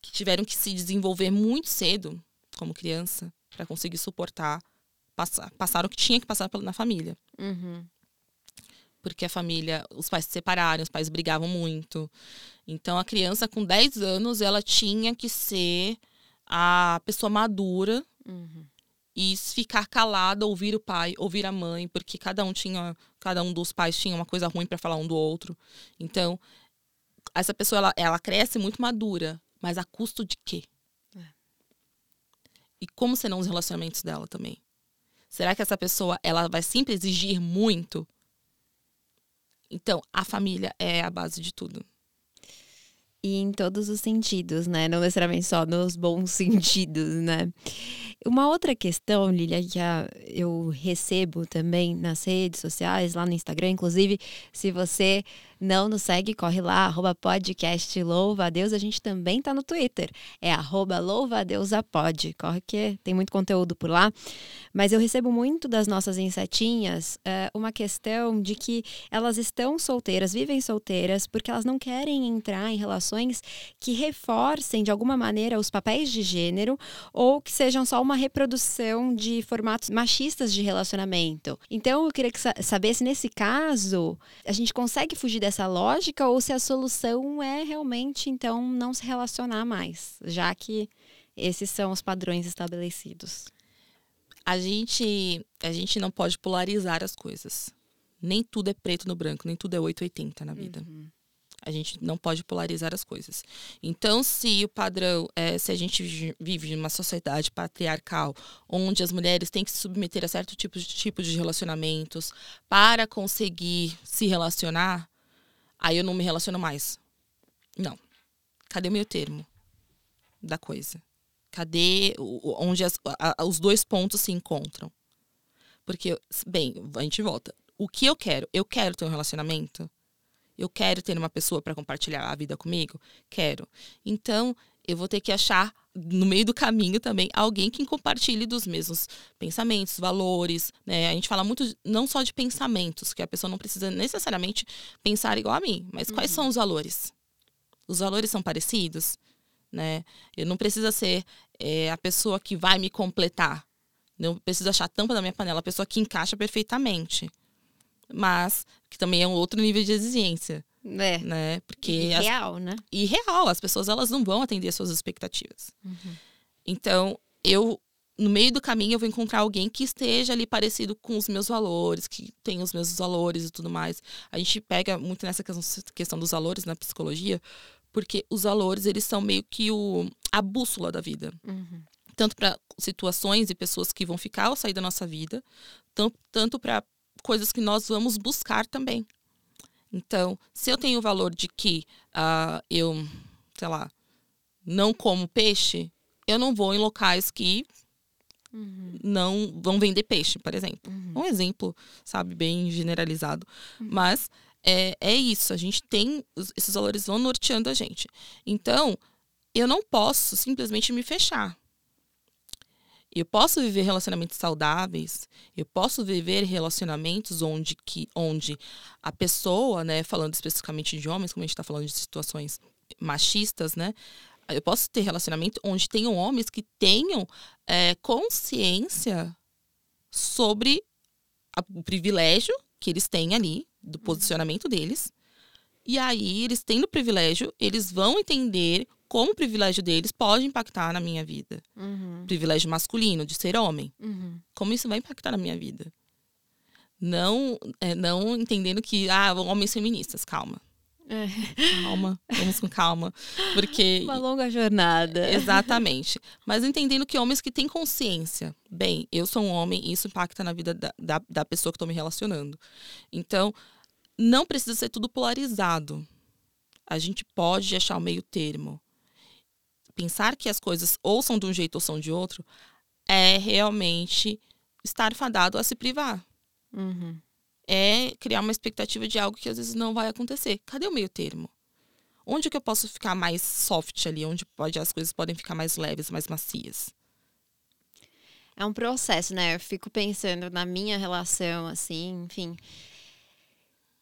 C: que tiveram que se desenvolver muito cedo como criança para conseguir suportar passar, passar o que tinha que passar na família.
A: Uhum.
C: Porque a família, os pais se separaram, os pais brigavam muito. Então a criança com 10 anos, ela tinha que ser a pessoa madura
A: uhum
C: e ficar calada, ouvir o pai, ouvir a mãe, porque cada um tinha, cada um dos pais tinha uma coisa ruim para falar um do outro. Então, essa pessoa ela, ela cresce muito madura, mas a custo de quê? É. E como serão os relacionamentos dela também? Será que essa pessoa ela vai sempre exigir muito? Então, a família é a base de tudo.
A: E em todos os sentidos, né? Não necessariamente só nos bons sentidos, né? Uma outra questão, Lilia, que eu recebo também nas redes sociais, lá no Instagram, inclusive, se você não nos segue, corre lá, arroba podcast Louva a Deus. A gente também tá no Twitter, é arroba Louva a. Corre que tem muito conteúdo por lá. Mas eu recebo muito das nossas insetinhas uh, uma questão de que elas estão solteiras, vivem solteiras, porque elas não querem entrar em relações que reforcem de alguma maneira os papéis de gênero ou que sejam só uma reprodução de formatos machistas de relacionamento. Então eu queria que, saber se nesse caso a gente consegue fugir dessa essa lógica ou se a solução é realmente então não se relacionar mais, já que esses são os padrões estabelecidos.
C: A gente a gente não pode polarizar as coisas. Nem tudo é preto no branco, nem tudo é 880 na vida. Uhum. A gente não pode polarizar as coisas. Então, se o padrão, é, se a gente vive em uma sociedade patriarcal, onde as mulheres têm que se submeter a certo tipo de, tipo de relacionamentos para conseguir se relacionar, Aí eu não me relaciono mais. Não. Cadê o meio termo da coisa? Cadê onde as, a, os dois pontos se encontram? Porque, bem, a gente volta. O que eu quero? Eu quero ter um relacionamento? Eu quero ter uma pessoa para compartilhar a vida comigo? Quero. Então, eu vou ter que achar no meio do caminho também alguém que compartilhe dos mesmos pensamentos, valores, né? A gente fala muito não só de pensamentos, que a pessoa não precisa necessariamente pensar igual a mim, mas uhum. quais são os valores? Os valores são parecidos, né? Eu não precisa ser é, a pessoa que vai me completar. Não preciso achar a tampa da minha panela, a pessoa que encaixa perfeitamente. Mas que também é um outro nível de exigência.
A: É.
C: Né? Porque
A: e real, né?
C: E real, as pessoas elas não vão atender as suas expectativas.
A: Uhum.
C: Então, eu no meio do caminho eu vou encontrar alguém que esteja ali parecido com os meus valores, que tenha os mesmos valores e tudo mais. A gente pega muito nessa questão dos valores na psicologia, porque os valores eles são meio que o, a bússola da vida.
A: Uhum.
C: Tanto para situações e pessoas que vão ficar ou sair da nossa vida, tanto, tanto para coisas que nós vamos buscar também. Então, se eu tenho o valor de que uh, eu sei lá, não como peixe, eu não vou em locais que uhum. não vão vender peixe, por exemplo. Uhum. Um exemplo, sabe, bem generalizado. Uhum. Mas é, é isso, a gente tem. Esses valores vão norteando a gente. Então, eu não posso simplesmente me fechar. Eu posso viver relacionamentos saudáveis, eu posso viver relacionamentos onde, que, onde a pessoa, né, falando especificamente de homens, como a gente está falando de situações machistas, né, eu posso ter relacionamento onde tenham homens que tenham é, consciência sobre a, o privilégio que eles têm ali, do uhum. posicionamento deles. E aí, eles tendo privilégio, eles vão entender como o privilégio deles pode impactar na minha vida. Uhum. Privilégio masculino, de ser homem. Uhum. Como isso vai impactar na minha vida. Não, é, não entendendo que, ah, homens feministas, calma. É. Calma, vamos com calma. Porque.
A: Uma longa jornada.
C: Exatamente. Mas entendendo que homens que têm consciência. Bem, eu sou um homem e isso impacta na vida da, da, da pessoa que estou me relacionando. Então, não precisa ser tudo polarizado. A gente pode achar o meio termo. Pensar que as coisas ou são de um jeito ou são de outro é realmente estar fadado a se privar. Uhum é criar uma expectativa de algo que às vezes não vai acontecer. Cadê o meio termo? Onde que eu posso ficar mais soft ali? Onde pode, as coisas podem ficar mais leves, mais macias?
A: É um processo, né? Eu fico pensando na minha relação, assim, enfim.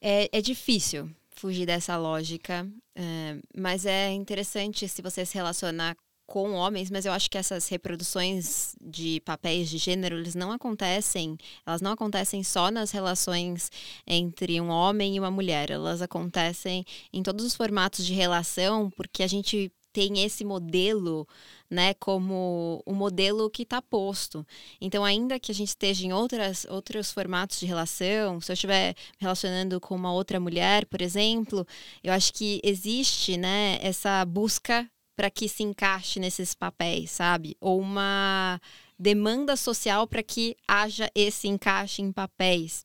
A: É, é difícil fugir dessa lógica, é, mas é interessante se você se relacionar com homens, mas eu acho que essas reproduções de papéis de gênero, eles não acontecem, elas não acontecem só nas relações entre um homem e uma mulher, elas acontecem em todos os formatos de relação, porque a gente tem esse modelo, né, como o modelo que está posto. Então, ainda que a gente esteja em outras, outros formatos de relação, se eu estiver relacionando com uma outra mulher, por exemplo, eu acho que existe, né, essa busca para que se encaixe nesses papéis, sabe? Ou uma demanda social para que haja esse encaixe em papéis.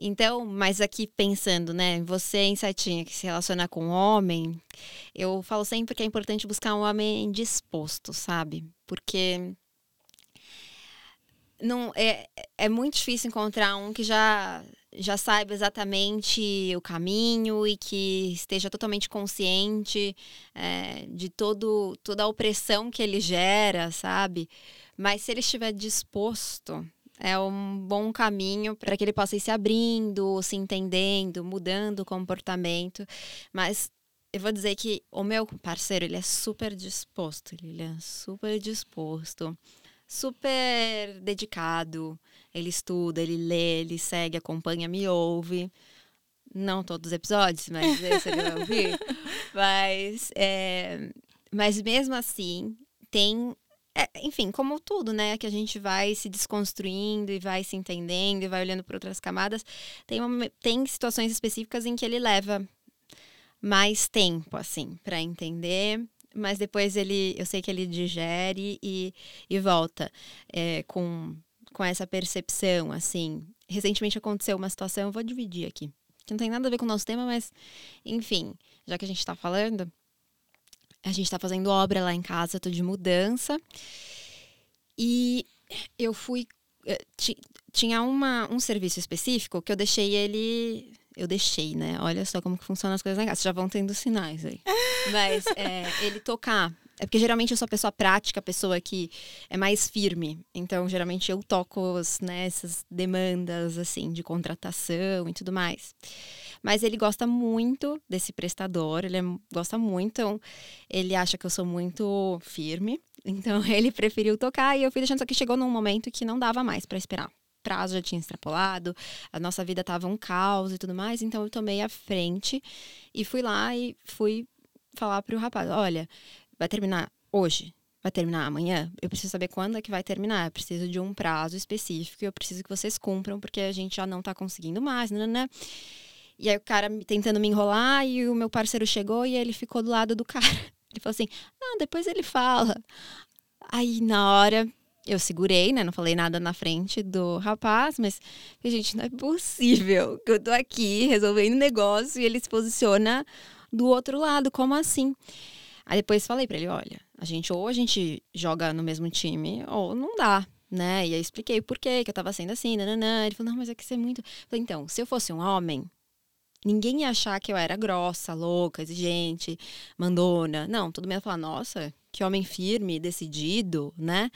A: Então, mas aqui pensando, né, você insetinha que se relaciona com homem, eu falo sempre que é importante buscar um homem disposto, sabe? Porque não é, é muito difícil encontrar um que já já saiba exatamente o caminho e que esteja totalmente consciente é, de todo, toda a opressão que ele gera, sabe? Mas se ele estiver disposto, é um bom caminho para que ele possa ir se abrindo, se entendendo, mudando o comportamento. Mas eu vou dizer que o meu parceiro, ele é super disposto, ele é super disposto, super dedicado ele estuda, ele lê, ele segue, acompanha, me ouve. Não todos os episódios, mas esse ele vai ouvir. mas, é, mas mesmo assim, tem. É, enfim, como tudo, né? Que a gente vai se desconstruindo e vai se entendendo e vai olhando por outras camadas. Tem, uma, tem situações específicas em que ele leva mais tempo, assim, para entender mas depois ele, eu sei que ele digere e, e volta é, com com essa percepção, assim. Recentemente aconteceu uma situação, eu vou dividir aqui, que não tem nada a ver com o nosso tema, mas, enfim, já que a gente está falando, a gente está fazendo obra lá em casa, tô de mudança. E eu fui. Eh, tinha uma, um serviço específico que eu deixei ele. Eu deixei, né? Olha só como que funcionam as coisas em casa. Já vão tendo sinais aí. Mas é, ele tocar é porque geralmente eu sou a pessoa prática, a pessoa que é mais firme. Então, geralmente eu toco né, essas demandas, assim, de contratação e tudo mais. Mas ele gosta muito desse prestador, ele é, gosta muito, então ele acha que eu sou muito firme. Então, ele preferiu tocar e eu fui deixando, só que chegou num momento que não dava mais para esperar prazo já tinha extrapolado, a nossa vida tava um caos e tudo mais, então eu tomei a frente e fui lá e fui falar pro rapaz, olha, vai terminar hoje? Vai terminar amanhã? Eu preciso saber quando é que vai terminar. Eu preciso de um prazo específico e eu preciso que vocês cumpram, porque a gente já não tá conseguindo mais, né? E aí o cara tentando me enrolar e o meu parceiro chegou e ele ficou do lado do cara. Ele falou assim: não, depois ele fala. Aí na hora eu segurei, né? Não falei nada na frente do rapaz, mas, gente, não é possível que eu tô aqui resolvendo negócio e ele se posiciona do outro lado. Como assim? Aí depois falei para ele, olha, a gente ou a gente joga no mesmo time ou não dá, né? E aí expliquei por quê, que eu tava sendo assim, nananã. Ele falou, não, mas é que você é muito... Eu falei, então, se eu fosse um homem, ninguém ia achar que eu era grossa, louca, exigente, mandona. Não, todo mundo ia falar, nossa, que homem firme, decidido, né?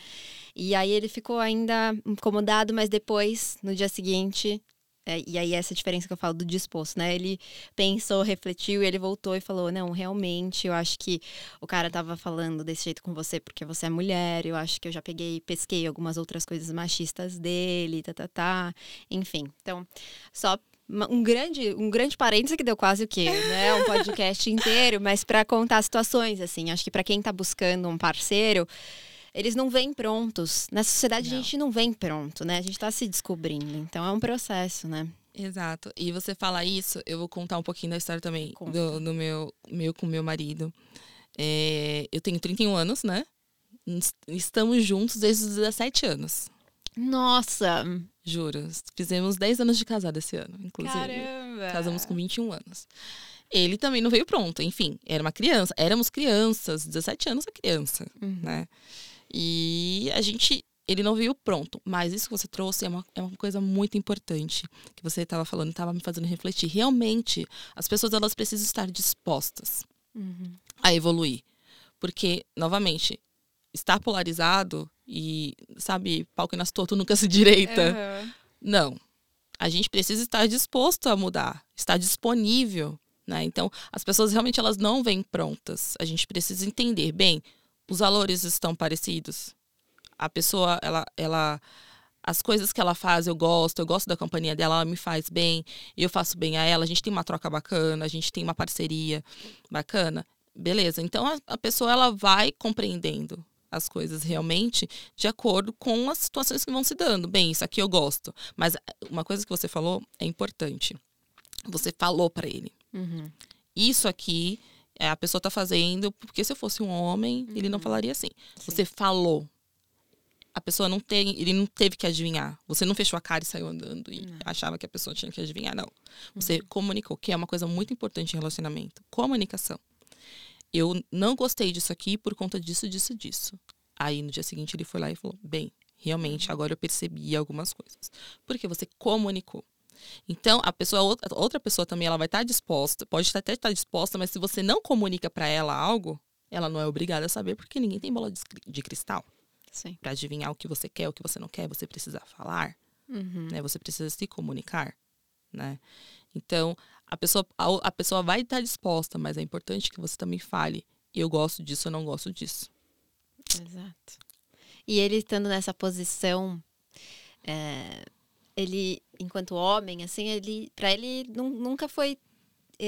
A: E aí ele ficou ainda incomodado, mas depois, no dia seguinte, é, e aí essa diferença que eu falo do disposto, né? Ele pensou, refletiu e ele voltou e falou: "Não, realmente, eu acho que o cara tava falando desse jeito com você porque você é mulher. Eu acho que eu já peguei, pesquei algumas outras coisas machistas dele, tá tá tá. Enfim. Então, só um grande, um grande parênteses que deu quase o quê, né? Um podcast inteiro, mas para contar situações assim. Acho que para quem tá buscando um parceiro, eles não vêm prontos. Na sociedade não. a gente não vem pronto, né? A gente está se descobrindo. Então é um processo, né?
C: Exato. E você fala isso, eu vou contar um pouquinho da história também do, do, meu, meu com meu marido. É, eu tenho 31 anos, né? Estamos juntos desde os 17 anos.
A: Nossa!
C: Juro. Fizemos 10 anos de casado esse ano, inclusive.
A: Caramba!
C: Casamos com 21 anos. Ele também não veio pronto, enfim, era uma criança, éramos crianças, 17 anos é criança, uhum. né? E a gente. Ele não veio pronto, mas isso que você trouxe é uma, é uma coisa muito importante que você estava falando, estava me fazendo refletir. Realmente, as pessoas elas precisam estar dispostas uhum. a evoluir. Porque, novamente, estar polarizado e, sabe, pau que nas torto nunca se direita. Uhum. Não. A gente precisa estar disposto a mudar, estar disponível. Né? Então, as pessoas realmente elas não vêm prontas. A gente precisa entender, bem, os valores estão parecidos. A pessoa, ela, ela, as coisas que ela faz eu gosto, eu gosto da companhia dela, ela me faz bem, eu faço bem a ela, a gente tem uma troca bacana, a gente tem uma parceria bacana. Beleza, então a, a pessoa ela vai compreendendo as coisas realmente de acordo com as situações que vão se dando. Bem, isso aqui eu gosto. Mas uma coisa que você falou é importante. Você falou para ele. Uhum. Isso aqui é, a pessoa tá fazendo, porque se eu fosse um homem, uhum. ele não uhum. falaria assim. Sim. Você falou. A pessoa não tem, ele não teve que adivinhar. Você não fechou a cara e saiu andando e não. achava que a pessoa tinha que adivinhar, não. Você uhum. comunicou, que é uma coisa muito importante em relacionamento. Comunicação. Eu não gostei disso aqui por conta disso, disso, disso. Aí no dia seguinte ele foi lá e falou: "Bem, realmente uhum. agora eu percebi algumas coisas". Porque você comunicou. Então, a pessoa, outra pessoa também, ela vai estar disposta, pode até estar disposta, mas se você não comunica para ela algo, ela não é obrigada a saber, porque ninguém tem bola de cristal. Para adivinhar o que você quer, o que você não quer, você precisa falar, uhum. né? Você precisa se comunicar, né? Então, a pessoa, a, a pessoa vai estar disposta, mas é importante que você também fale, eu gosto disso, eu não gosto disso.
A: Exato. E ele estando nessa posição, é, ele, enquanto homem, assim, ele, para ele nunca foi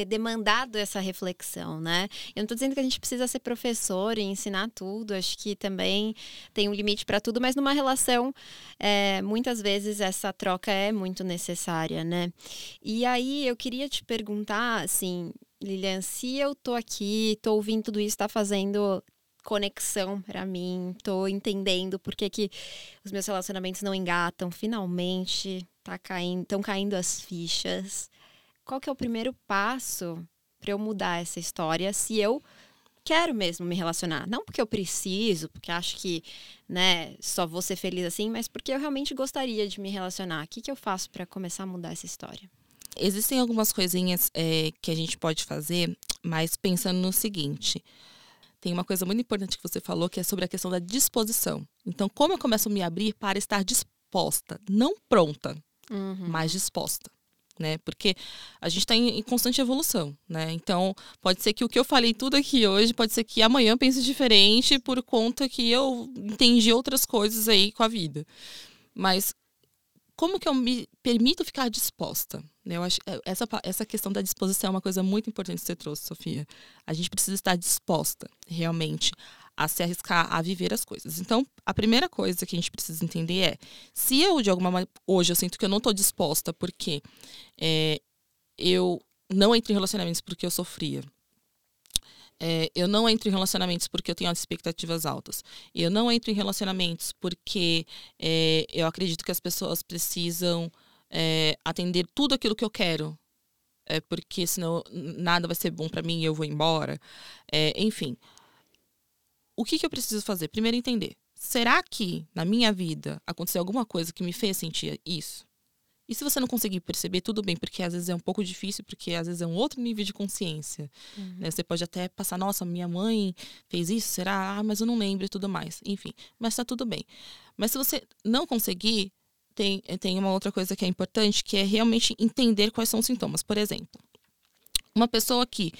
A: demandado essa reflexão, né? Eu não estou dizendo que a gente precisa ser professor e ensinar tudo, acho que também tem um limite para tudo, mas numa relação, é, muitas vezes essa troca é muito necessária, né? E aí eu queria te perguntar, assim, Lilian, se eu tô aqui, tô ouvindo tudo isso, está fazendo conexão para mim, tô entendendo por que, que os meus relacionamentos não engatam, finalmente tá caindo, estão caindo as fichas. Qual que é o primeiro passo para eu mudar essa história se eu quero mesmo me relacionar? Não porque eu preciso, porque acho que, né, só vou ser feliz assim, mas porque eu realmente gostaria de me relacionar. O que, que eu faço para começar a mudar essa história?
C: Existem algumas coisinhas é, que a gente pode fazer, mas pensando no seguinte tem uma coisa muito importante que você falou, que é sobre a questão da disposição. Então, como eu começo a me abrir para estar disposta, não pronta, uhum. mas disposta. Né? Porque a gente está em, em, constante evolução, né? Então, pode ser que o que eu falei tudo aqui hoje, pode ser que amanhã eu pense diferente por conta que eu entendi outras coisas aí com a vida. Mas como que eu me permito ficar disposta? Eu acho é, essa, essa questão da disposição é uma coisa muito importante que você trouxe, Sofia. A gente precisa estar disposta, realmente, a se arriscar a viver as coisas. Então, a primeira coisa que a gente precisa entender é: se eu, de alguma maneira, hoje eu sinto que eu não estou disposta porque é, eu não entro em relacionamentos porque eu sofria, é, eu não entro em relacionamentos porque eu tenho as expectativas altas. Eu não entro em relacionamentos porque é, eu acredito que as pessoas precisam é, atender tudo aquilo que eu quero. É, porque senão nada vai ser bom para mim e eu vou embora. É, enfim, o que, que eu preciso fazer? Primeiro, entender. Será que na minha vida aconteceu alguma coisa que me fez sentir isso? E se você não conseguir perceber, tudo bem, porque às vezes é um pouco difícil, porque às vezes é um outro nível de consciência. Uhum. Né? Você pode até passar, nossa, minha mãe fez isso, será? Ah, mas eu não lembro e tudo mais. Enfim, mas tá tudo bem. Mas se você não conseguir, tem, tem uma outra coisa que é importante, que é realmente entender quais são os sintomas. Por exemplo, uma pessoa que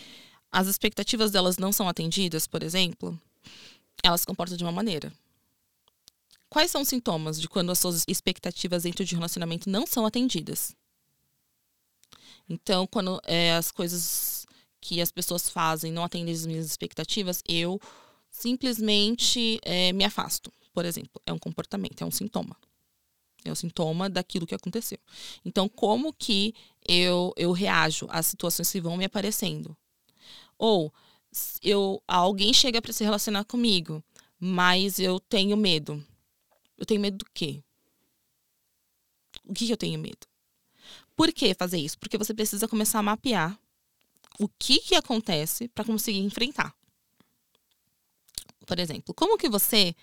C: as expectativas delas não são atendidas, por exemplo, ela se comporta de uma maneira. Quais são os sintomas de quando as suas expectativas dentro de relacionamento não são atendidas? Então, quando é, as coisas que as pessoas fazem não atendem as minhas expectativas, eu simplesmente é, me afasto. Por exemplo, é um comportamento, é um sintoma. É um sintoma daquilo que aconteceu. Então, como que eu, eu reajo às situações que vão me aparecendo? Ou eu, alguém chega para se relacionar comigo, mas eu tenho medo. Eu tenho medo do quê? O que, que eu tenho medo? Por que fazer isso? Porque você precisa começar a mapear o que, que acontece para conseguir enfrentar. Por exemplo, como que você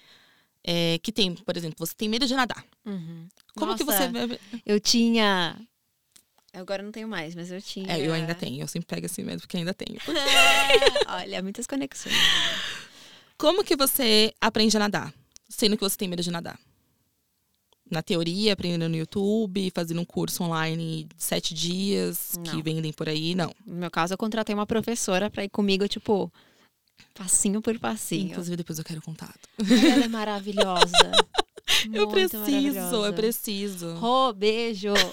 C: é, que tem, por exemplo, você tem medo de nadar.
A: Uhum.
C: Como Nossa, que você.
A: Eu tinha. Agora não tenho mais, mas eu tinha.
C: É, eu ainda tenho. Eu sempre pego esse medo porque ainda tenho.
A: Olha, muitas conexões.
C: Como que você aprende a nadar? sendo que você tem medo de nadar? Na teoria, aprendendo no YouTube, fazendo um curso online de sete dias não. que vendem por aí, não.
A: No meu caso, eu contratei uma professora para ir comigo, tipo, passinho por passinho.
C: Inclusive, depois eu quero contato.
A: Ela é maravilhosa.
C: eu preciso, eu preciso.
A: Rô, beijo.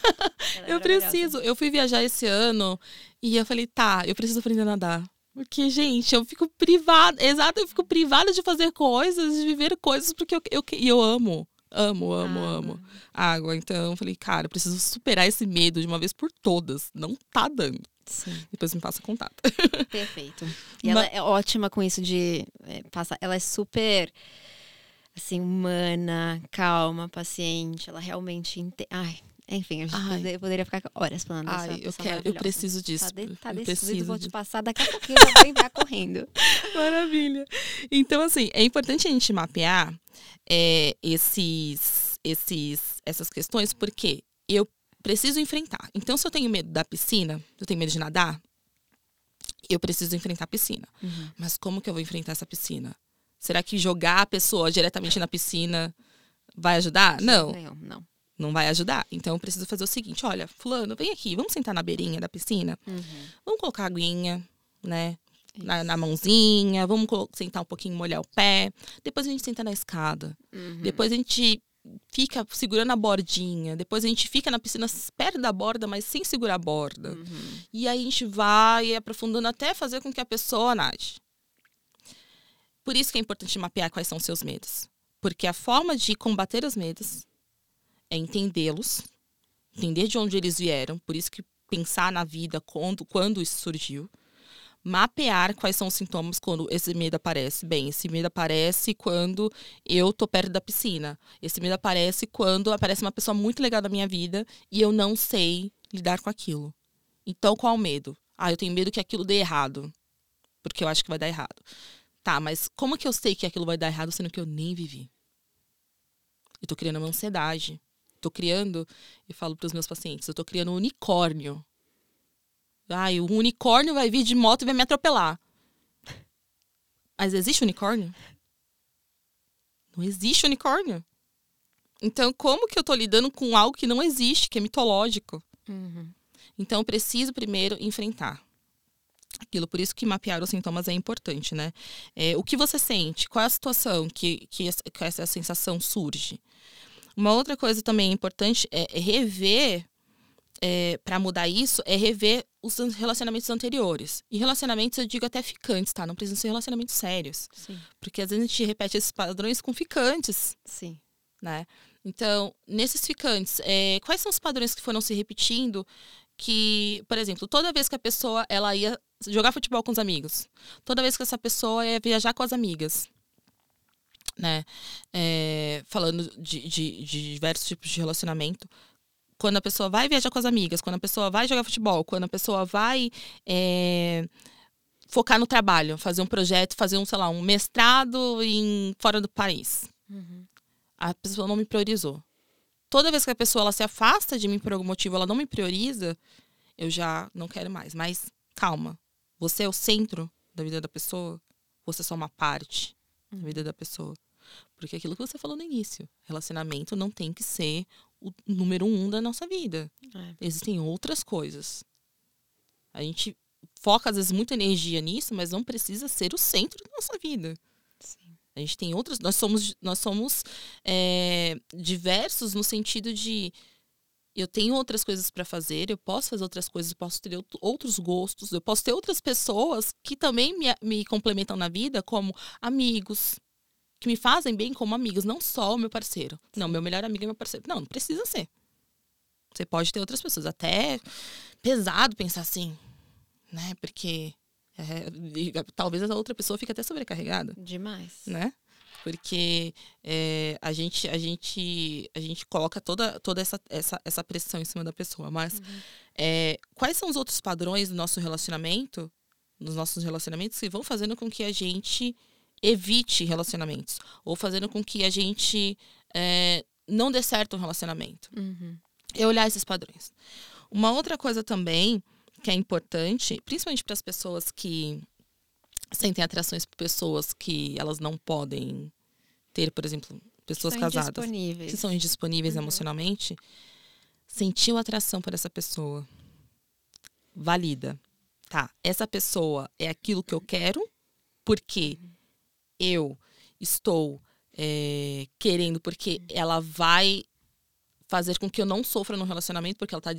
C: É eu preciso. Eu fui viajar esse ano e eu falei, tá, eu preciso aprender a nadar. Porque, gente, eu fico privada, exato, eu fico privada de fazer coisas, de viver coisas, porque eu, eu, eu amo. Amo, amo, ah. amo água. Então, eu falei, cara, eu preciso superar esse medo de uma vez por todas. Não tá dando.
A: Sim.
C: Depois me passa contato.
A: Perfeito. E Mas... ela é ótima com isso de é, passar. Ela é super assim, humana, calma, paciente. Ela realmente. Ente... Ai, enfim, eu poderia ficar horas falando
C: Ai, eu quero, eu preciso disso. Tá, de,
A: tá
C: eu
A: decidido, vou te passar daqui a pouquinho, já vou entrar correndo.
C: Maravilha. Então, assim, é importante a gente mapear é, esses, esses, essas questões, porque eu preciso enfrentar. Então, se eu tenho medo da piscina, eu tenho medo de nadar, eu preciso enfrentar a piscina. Uhum. Mas como que eu vou enfrentar essa piscina? Será que jogar a pessoa diretamente na piscina vai ajudar? Não.
A: Não, não
C: não vai ajudar. Então eu preciso fazer o seguinte: olha, fulano, vem aqui, vamos sentar na beirinha da piscina, uhum. vamos colocar a aguinha, né? Na, na, mãozinha, vamos sentar um pouquinho, molhar o pé. Depois a gente senta na escada. Uhum. Depois a gente fica segurando a bordinha. Depois a gente fica na piscina perto da borda, mas sem segurar a borda. Uhum. E aí a gente vai aprofundando até fazer com que a pessoa nade. Por isso que é importante mapear quais são os seus medos. Porque a forma de combater os medos é entendê-los, entender de onde eles vieram, por isso que pensar na vida quando, quando isso surgiu, mapear quais são os sintomas quando esse medo aparece. Bem, esse medo aparece quando eu tô perto da piscina. Esse medo aparece quando aparece uma pessoa muito legal da minha vida e eu não sei lidar com aquilo. Então, qual o medo? Ah, eu tenho medo que aquilo dê errado. Porque eu acho que vai dar errado. Tá, mas como que eu sei que aquilo vai dar errado sendo que eu nem vivi? Eu tô criando uma ansiedade tô criando, e falo para os meus pacientes, eu tô criando um unicórnio. Ai, o unicórnio vai vir de moto e vai me atropelar. Mas existe unicórnio? Não existe unicórnio. Então, como que eu tô lidando com algo que não existe, que é mitológico? Uhum. Então, eu preciso primeiro enfrentar aquilo. Por isso que mapear os sintomas é importante, né? É, o que você sente? Qual é a situação que, que, essa, que essa sensação surge? Uma outra coisa também importante é rever, é, para mudar isso, é rever os relacionamentos anteriores. E relacionamentos, eu digo até ficantes, tá? Não precisam ser relacionamentos sérios.
A: Sim.
C: Porque às vezes a gente repete esses padrões com ficantes.
A: Sim.
C: Né? Então, nesses ficantes, é, quais são os padrões que foram se repetindo que, por exemplo, toda vez que a pessoa ela ia jogar futebol com os amigos, toda vez que essa pessoa ia viajar com as amigas, né? É, falando de, de, de diversos tipos de relacionamento quando a pessoa vai viajar com as amigas, quando a pessoa vai jogar futebol, quando a pessoa vai é, focar no trabalho, fazer um projeto, fazer um, sei lá, um mestrado em fora do país.
A: Uhum.
C: A pessoa não me priorizou. Toda vez que a pessoa ela se afasta de mim por algum motivo, ela não me prioriza, eu já não quero mais. Mas calma, você é o centro da vida da pessoa, você é só uma parte da vida da pessoa. Porque aquilo que você falou no início, relacionamento não tem que ser o número um da nossa vida.
A: É.
C: Existem outras coisas. A gente foca, às vezes, muita energia nisso, mas não precisa ser o centro da nossa vida.
A: Sim.
C: A gente tem outras. Nós somos, nós somos é, diversos no sentido de eu tenho outras coisas para fazer, eu posso fazer outras coisas, eu posso ter out- outros gostos, eu posso ter outras pessoas que também me, me complementam na vida, como amigos, que me fazem bem como amigos, não só o meu parceiro. Não, meu melhor amigo é meu parceiro. Não, não precisa ser. Você pode ter outras pessoas. Até pesado pensar assim, né? Porque é, talvez a outra pessoa fique até sobrecarregada
A: Demais.
C: né? Porque é, a gente a gente a gente coloca toda, toda essa, essa, essa pressão em cima da pessoa. Mas é, quais são os outros padrões do nosso relacionamento, nos nossos relacionamentos, que vão fazendo com que a gente evite relacionamentos ou fazendo com que a gente é, não dê certo um relacionamento?
A: Uhum.
C: é olhar esses padrões. Uma outra coisa também que é importante, principalmente para as pessoas que sentem atrações por pessoas que elas não podem ter, por exemplo, pessoas
A: São
C: casadas que são indisponíveis
A: Uhum.
C: emocionalmente, sentiu atração por essa pessoa, valida. Tá, essa pessoa é aquilo que eu quero, porque eu estou é, querendo, porque ela vai fazer com que eu não sofra no relacionamento, porque ela está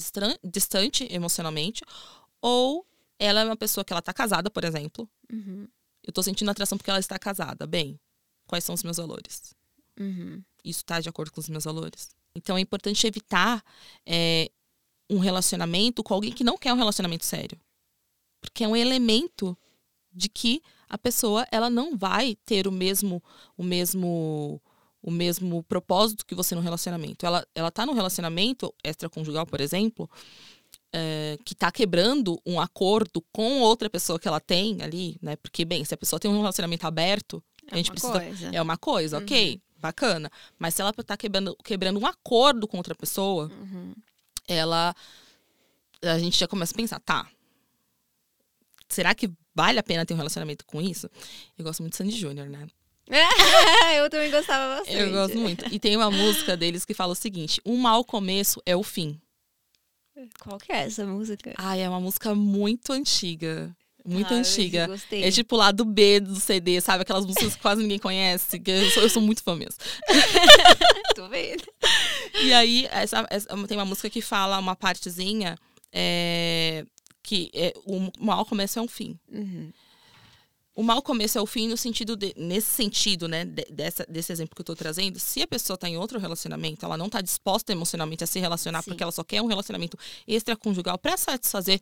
C: distante emocionalmente, ou ela é uma pessoa que ela tá casada, por exemplo.
A: Uhum.
C: Eu tô sentindo atração porque ela está casada. Bem, quais são os meus valores?
A: Uhum.
C: isso está de acordo com os meus valores. Então é importante evitar é, um relacionamento com alguém que não quer um relacionamento sério. Porque é um elemento de que a pessoa ela não vai ter o mesmo o mesmo o mesmo propósito que você no relacionamento. Ela ela tá no relacionamento extraconjugal, por exemplo, é, que tá quebrando um acordo com outra pessoa que ela tem ali, né? Porque bem, se a pessoa tem um relacionamento aberto,
A: É
C: a gente
A: uma
C: precisa
A: coisa.
C: é uma coisa, ok, bacana. Mas se ela tá quebrando, quebrando um acordo com outra pessoa,
A: Uhum.
C: ela. A gente já começa a pensar, tá. Será que vale a pena ter um relacionamento com isso? Eu gosto muito de Sandy Júnior, né?
A: eu também gostava bastante.
C: Eu gosto muito. E tem uma música deles que fala o seguinte: um mau começo é o fim.
A: Qual que é essa música?
C: Ai, é uma música muito antiga. Muito
A: Ah,
C: antiga.
A: Gostei.
C: É tipo lá do B do CD, sabe? Aquelas músicas que quase ninguém conhece. que Eu sou, eu sou muito fã mesmo.
A: Tô vendo.
C: E aí, essa, essa- tem uma música que fala uma partezinha é, que é, o mal começo é um fim.
A: Uhum.
C: O mal começo é o fim no sentido de, nesse sentido, né, de- dessa, desse exemplo que eu tô trazendo, se a pessoa tá em outro relacionamento, ela não tá disposta emocionalmente a se relacionar
A: Sim.
C: porque ela só quer um relacionamento extraconjugal para satisfazer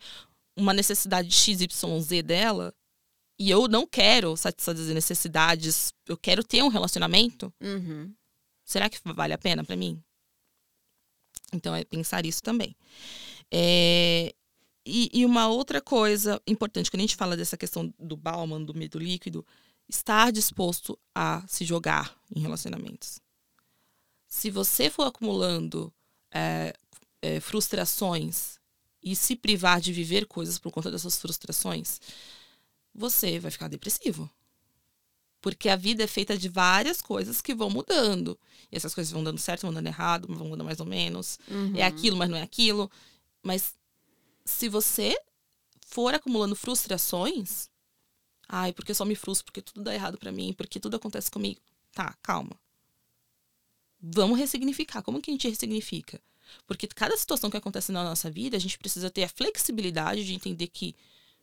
C: uma necessidade XYZ dela, e eu não quero satisfazer necessidades, eu quero ter um relacionamento,
A: Uhum.
C: será que vale a pena para mim? Então é pensar isso também. É, e, e uma outra coisa importante, quando a gente fala dessa questão do Bauman, do medo líquido, estar disposto a se jogar em relacionamentos. Se você for acumulando é, é, frustrações e se privar de viver coisas por conta dessas frustrações, você vai ficar depressivo. Porque a vida é feita de várias coisas que vão mudando. E essas coisas vão dando certo, vão dando errado, vão dando mais ou menos.
A: Uhum.
C: É aquilo, mas não é aquilo. Mas se você for acumulando frustrações, ai, porque eu só me frustro, porque tudo dá errado pra mim, porque tudo acontece comigo. Tá, calma. Vamos ressignificar. Como que a gente ressignifica? Porque cada situação que acontece na nossa vida, a gente precisa ter a flexibilidade de entender que,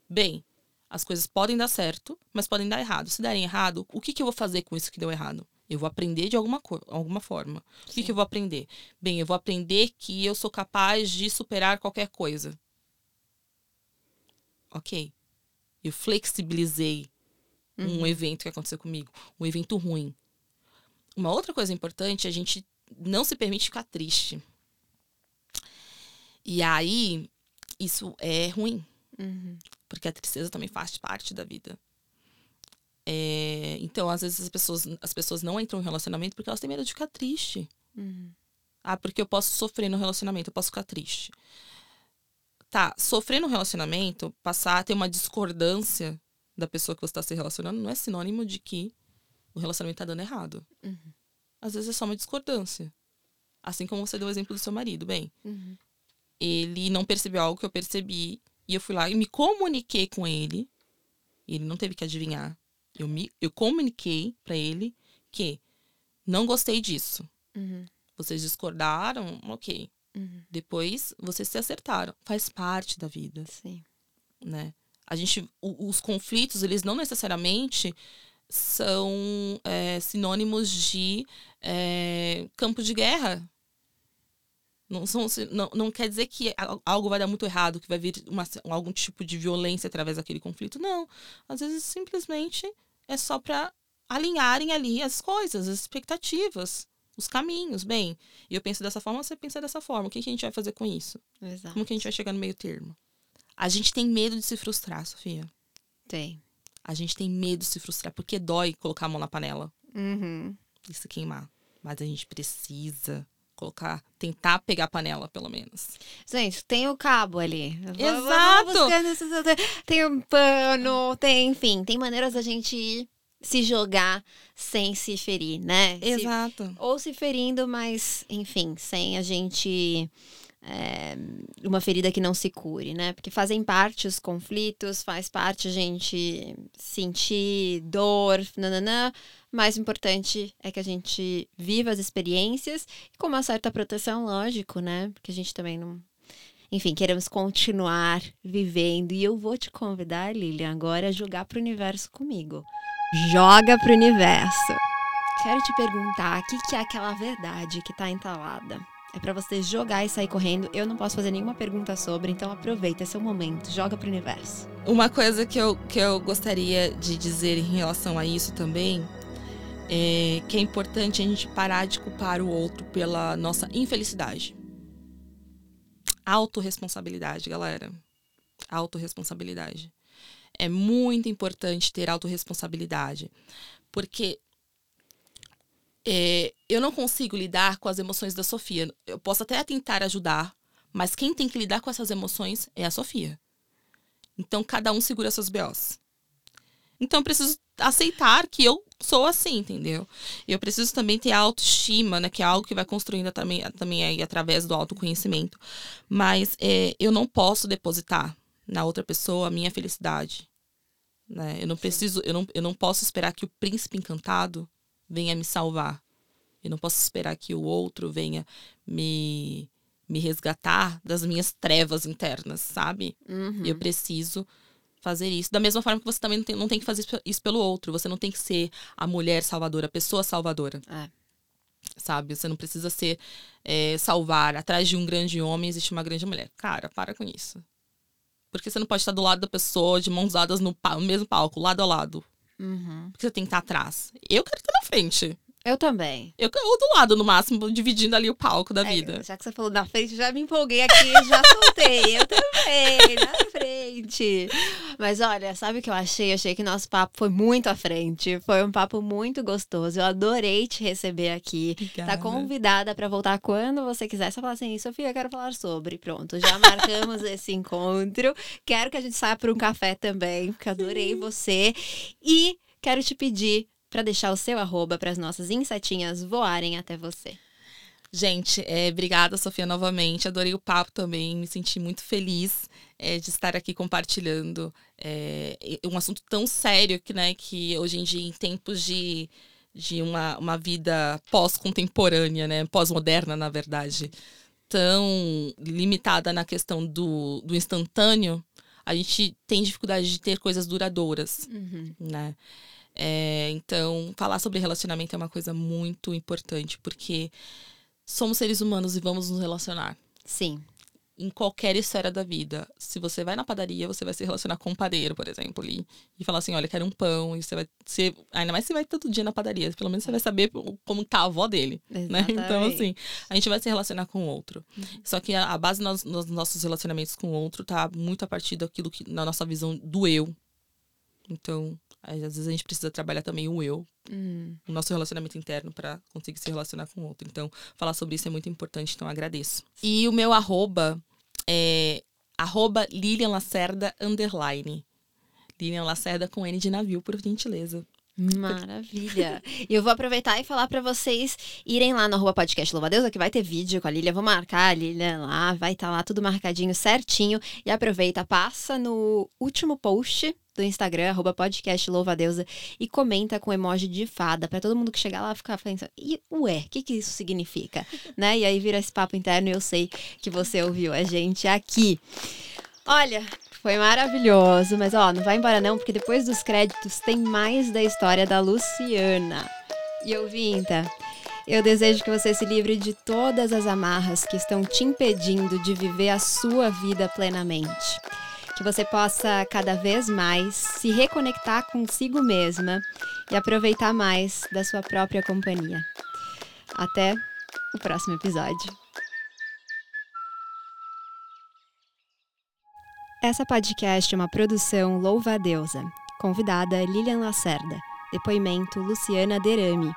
C: bem, as coisas podem dar certo, mas podem dar errado. Se derem errado, o que, que eu vou fazer com isso que deu errado? Eu vou aprender de alguma, co- alguma forma. O que, que eu vou aprender? Bem, eu vou aprender que eu sou capaz de superar qualquer coisa. Ok. Eu flexibilizei um evento que aconteceu comigo, um evento ruim. Uma outra coisa importante é a gente não se permite ficar triste. E aí, isso é ruim.
A: Uhum.
C: Porque a tristeza também faz parte da vida. É, então, às vezes, as pessoas, as pessoas não entram em relacionamento porque elas têm medo de ficar triste.
A: Uhum.
C: Ah, porque eu posso sofrer no relacionamento, eu posso ficar triste. Tá, sofrer no relacionamento, passar a ter uma discordância da pessoa que você está se relacionando, não é sinônimo de que o relacionamento tá dando errado.
A: Uhum.
C: Às vezes é só uma discordância. Assim como você deu o exemplo do seu marido. Bem,
A: Uhum.
C: ele não percebeu algo que eu percebi e eu fui lá e me comuniquei com ele. E ele não teve que adivinhar. Eu me eu comuniquei para ele que não gostei disso.
A: Uhum.
C: Vocês discordaram, ok.
A: Uhum.
C: Depois vocês se acertaram. Faz parte da vida,
A: Sim.
C: né? A gente, o- os conflitos, eles não necessariamente são é, sinônimos de é, campo de guerra. Não, são, não, não quer dizer que al- algo vai dar muito errado, que vai vir uma, algum tipo de violência através daquele conflito. Não. Às vezes, simplesmente, é só para alinharem ali as coisas, as expectativas, os caminhos. Bem, e eu penso dessa forma, você pensa dessa forma. O que, que a gente vai fazer com isso?
A: Exato.
C: Como que a gente vai chegar no meio termo? A gente tem medo de se frustrar, Sofia.
A: Tem.
C: A gente tem medo de se frustrar, porque dói colocar a mão na panela
A: Uhum.
C: e se queimar. Mas a gente precisa colocar, tentar pegar a panela, pelo menos.
A: Gente, tem o cabo ali.
C: Exato.
A: Tem um pano, tem, enfim, tem maneiras da gente se jogar sem se ferir, né? Se-
C: Exato.
A: ou se ferindo, mas, enfim, sem a gente. é, uma ferida que não se cure, né? Porque fazem parte os conflitos, faz parte a gente sentir dor, nananã. Mais importante é que a gente viva as experiências com uma certa proteção, lógico, né? Porque a gente também não. Enfim, queremos continuar vivendo. E eu vou te convidar, Lilian, agora a jogar pro universo comigo. Joga pro universo. Quero te perguntar, o que, que é aquela verdade que tá entalada? É pra você jogar e sair correndo. Eu não posso fazer nenhuma pergunta sobre, então aproveita esse é o momento. Joga pro universo.
C: Uma coisa que eu, que eu gostaria de dizer em relação a isso também é que é importante a gente parar de culpar o outro pela nossa infelicidade. Autoresponsabilidade, galera. Autoresponsabilidade. É muito importante ter autorresponsabilidade. Porque é, eu não consigo lidar com as emoções da Sofia. Eu posso até tentar ajudar, mas quem tem que lidar com essas emoções é a Sofia. Então, cada um segura seus BOs. Então, eu preciso aceitar que eu sou assim, entendeu? Eu preciso também ter autoestima, né? Que é algo que vai construindo também, também aí através do autoconhecimento. Mas é, eu não posso depositar na outra pessoa a minha felicidade. Né? Eu não preciso, eu não, eu não posso esperar que o príncipe encantado venha me salvar. Eu não posso esperar que o outro venha me, me resgatar das minhas trevas internas, sabe?
A: Uhum.
C: Eu preciso fazer isso. Da mesma forma que você também não tem, não tem que fazer isso- pelo outro. Você não tem que ser a mulher salvadora, a pessoa salvadora.
A: É.
C: Sabe? Você não precisa ser é, salvar. Atrás de um grande homem existe uma grande mulher. Cara, para com isso. Porque você não pode estar do lado da pessoa, de mãos dadas no, pa- no mesmo palco, lado a lado.
A: Uhum.
C: Porque você tem que estar atrás. Eu quero estar na frente.
A: Eu também.
C: Eu ou do lado, no máximo, dividindo ali o palco da
A: É,
C: vida.
A: já que você falou na frente, já me empolguei aqui, já soltei. Eu também, na frente. Mas olha, sabe o que eu achei? Eu achei que nosso papo foi muito à frente. Foi um papo muito gostoso. Eu adorei te receber aqui. Tá convidada pra voltar quando você quiser. Só falar assim, Sofia, eu quero falar sobre. Pronto, já marcamos esse encontro. Quero que a gente saia para um café também, porque adorei você. E quero te pedir pra deixar o seu arroba para as nossas insetinhas voarem até você.
C: Gente, é, obrigada, Sofia, novamente. Adorei o papo também. Me senti muito feliz é, de estar aqui compartilhando é, um assunto tão sério que, né, que hoje em dia, em tempos de, de uma, uma vida pós-contemporânea, né, pós-moderna, na verdade, tão limitada na questão do, do instantâneo, a gente tem dificuldade de ter coisas duradouras
A: Uhum.
C: né? É, então, falar sobre relacionamento é uma coisa muito importante, porque somos seres humanos e vamos nos relacionar.
A: Sim.
C: em qualquer esfera da vida. Se você vai na padaria, você vai se relacionar com um padeiro, por exemplo, ali, e falar assim, olha, quero um pão, e você vai ser, ainda mais se vai todo dia na padaria, pelo menos você vai saber como tá a avó dele, né? Então, assim, a gente vai se relacionar com o outro. Uhum. Só que a, a base nos, nos, nossos relacionamentos com o outro tá muito a partir daquilo que, na nossa visão do eu. Então, às vezes a gente precisa trabalhar também o eu, hum. o nosso relacionamento interno para conseguir se relacionar com o outro. Então, falar sobre isso é muito importante, então agradeço. E o meu arroba é arroba Lilian Lacerda underline. Lilian Lacerda com N de navio, por gentileza.
A: Maravilha. E eu vou aproveitar e falar para vocês irem lá no arroba podcast Louva Deus, que vai ter vídeo com a Lilia. Vou marcar a Lilia lá, vai estar tá lá tudo marcadinho certinho. E aproveita, passa no último post do Instagram, arroba podcast Louva Deusa, e comenta com emoji de fada, para todo mundo que chegar lá ficar pensando, e ué, o que, que isso significa? né? E aí vira esse papo interno e eu sei que você ouviu a gente aqui. Olha, foi maravilhoso, mas ó, não vai embora não, porque depois dos créditos tem mais da história da Luciana. E ouvinta, eu desejo que você se livre de todas as amarras que estão te impedindo de viver a sua vida plenamente. Que você possa cada vez mais se reconectar consigo mesma e aproveitar mais da sua própria companhia. Até o próximo episódio. Essa podcast é uma produção Louva a Deusa. Convidada Lilian Lacerda. Depoimento Luciana Derame.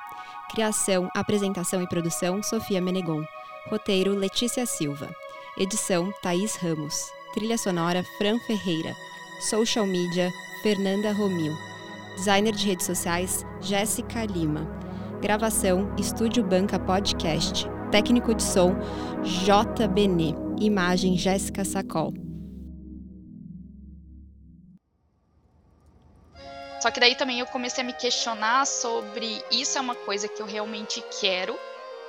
A: Criação, apresentação e produção Sofia Menegon. Roteiro Letícia Silva. Edição Thaís Ramos. Trilha sonora Fran Ferreira. Social media Fernanda Romil. Designer de redes sociais Jéssica Lima. Gravação Estúdio Banca Podcast. Técnico de som JBN. Imagem Jéssica Sacol.
B: Só que daí também eu comecei a me questionar sobre isso é uma coisa que eu realmente quero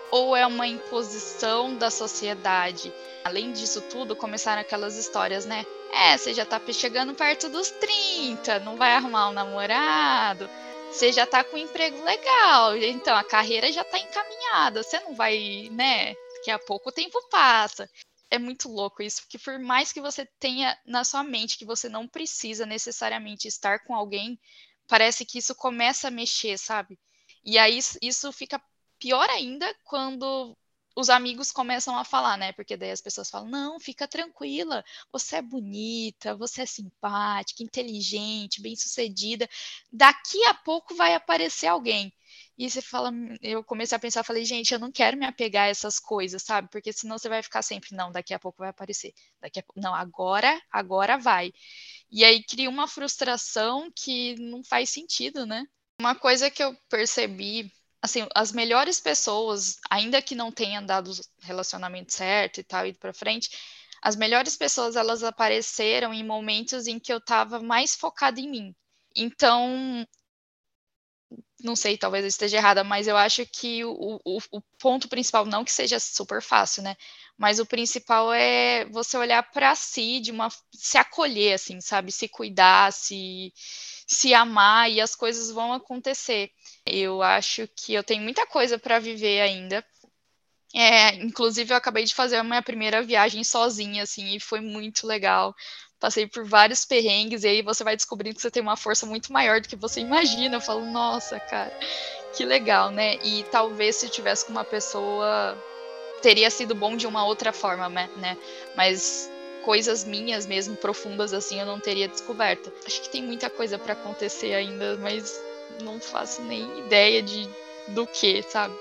B: ou é uma imposição da sociedade. Além disso tudo, começaram aquelas histórias, né? É, você já tá chegando perto dos 30, não vai arrumar um namorado, você já tá com um emprego legal, então a carreira já tá encaminhada, você não vai, né? Daqui a pouco o tempo passa é muito louco isso, porque por mais que você tenha na sua mente que você não precisa necessariamente estar com alguém, parece que isso começa a mexer, sabe? E aí isso fica pior ainda quando os amigos começam a falar, né? Porque daí as pessoas falam: não, fica tranquila, você é bonita, você é simpática, inteligente, bem-sucedida. Daqui a pouco vai aparecer alguém. E você fala, eu comecei a pensar, falei, gente, eu não quero me apegar a essas coisas, sabe? Porque senão você vai ficar sempre, não, daqui a pouco vai aparecer. Daqui a não, agora, agora vai. E aí cria uma frustração que não faz sentido, né? Uma coisa que eu percebi, assim, as melhores pessoas, ainda que não tenham dado o relacionamento certo e tal, ido para frente, as melhores pessoas elas apareceram em momentos em que eu estava mais focada em mim. Então, não sei, talvez eu esteja errada, mas eu acho que o, o, o, ponto principal, não que seja super fácil, né? Mas o principal é você olhar para si, de uma se acolher, assim, sabe? Se cuidar, se, se amar e as coisas vão acontecer. Eu acho que eu tenho muita coisa para viver ainda. É, inclusive, eu acabei de fazer a minha primeira viagem sozinha, assim, e foi muito legal passei por vários perrengues, e aí você vai descobrindo que você tem uma força muito maior do que você imagina. Eu falo, nossa, cara, que legal, né? E talvez se tivesse com uma pessoa, teria sido bom de uma outra forma, né? Mas coisas minhas mesmo, profundas assim, eu não teria descoberto. Acho que tem muita coisa para acontecer ainda, mas não faço nem ideia de do que, sabe?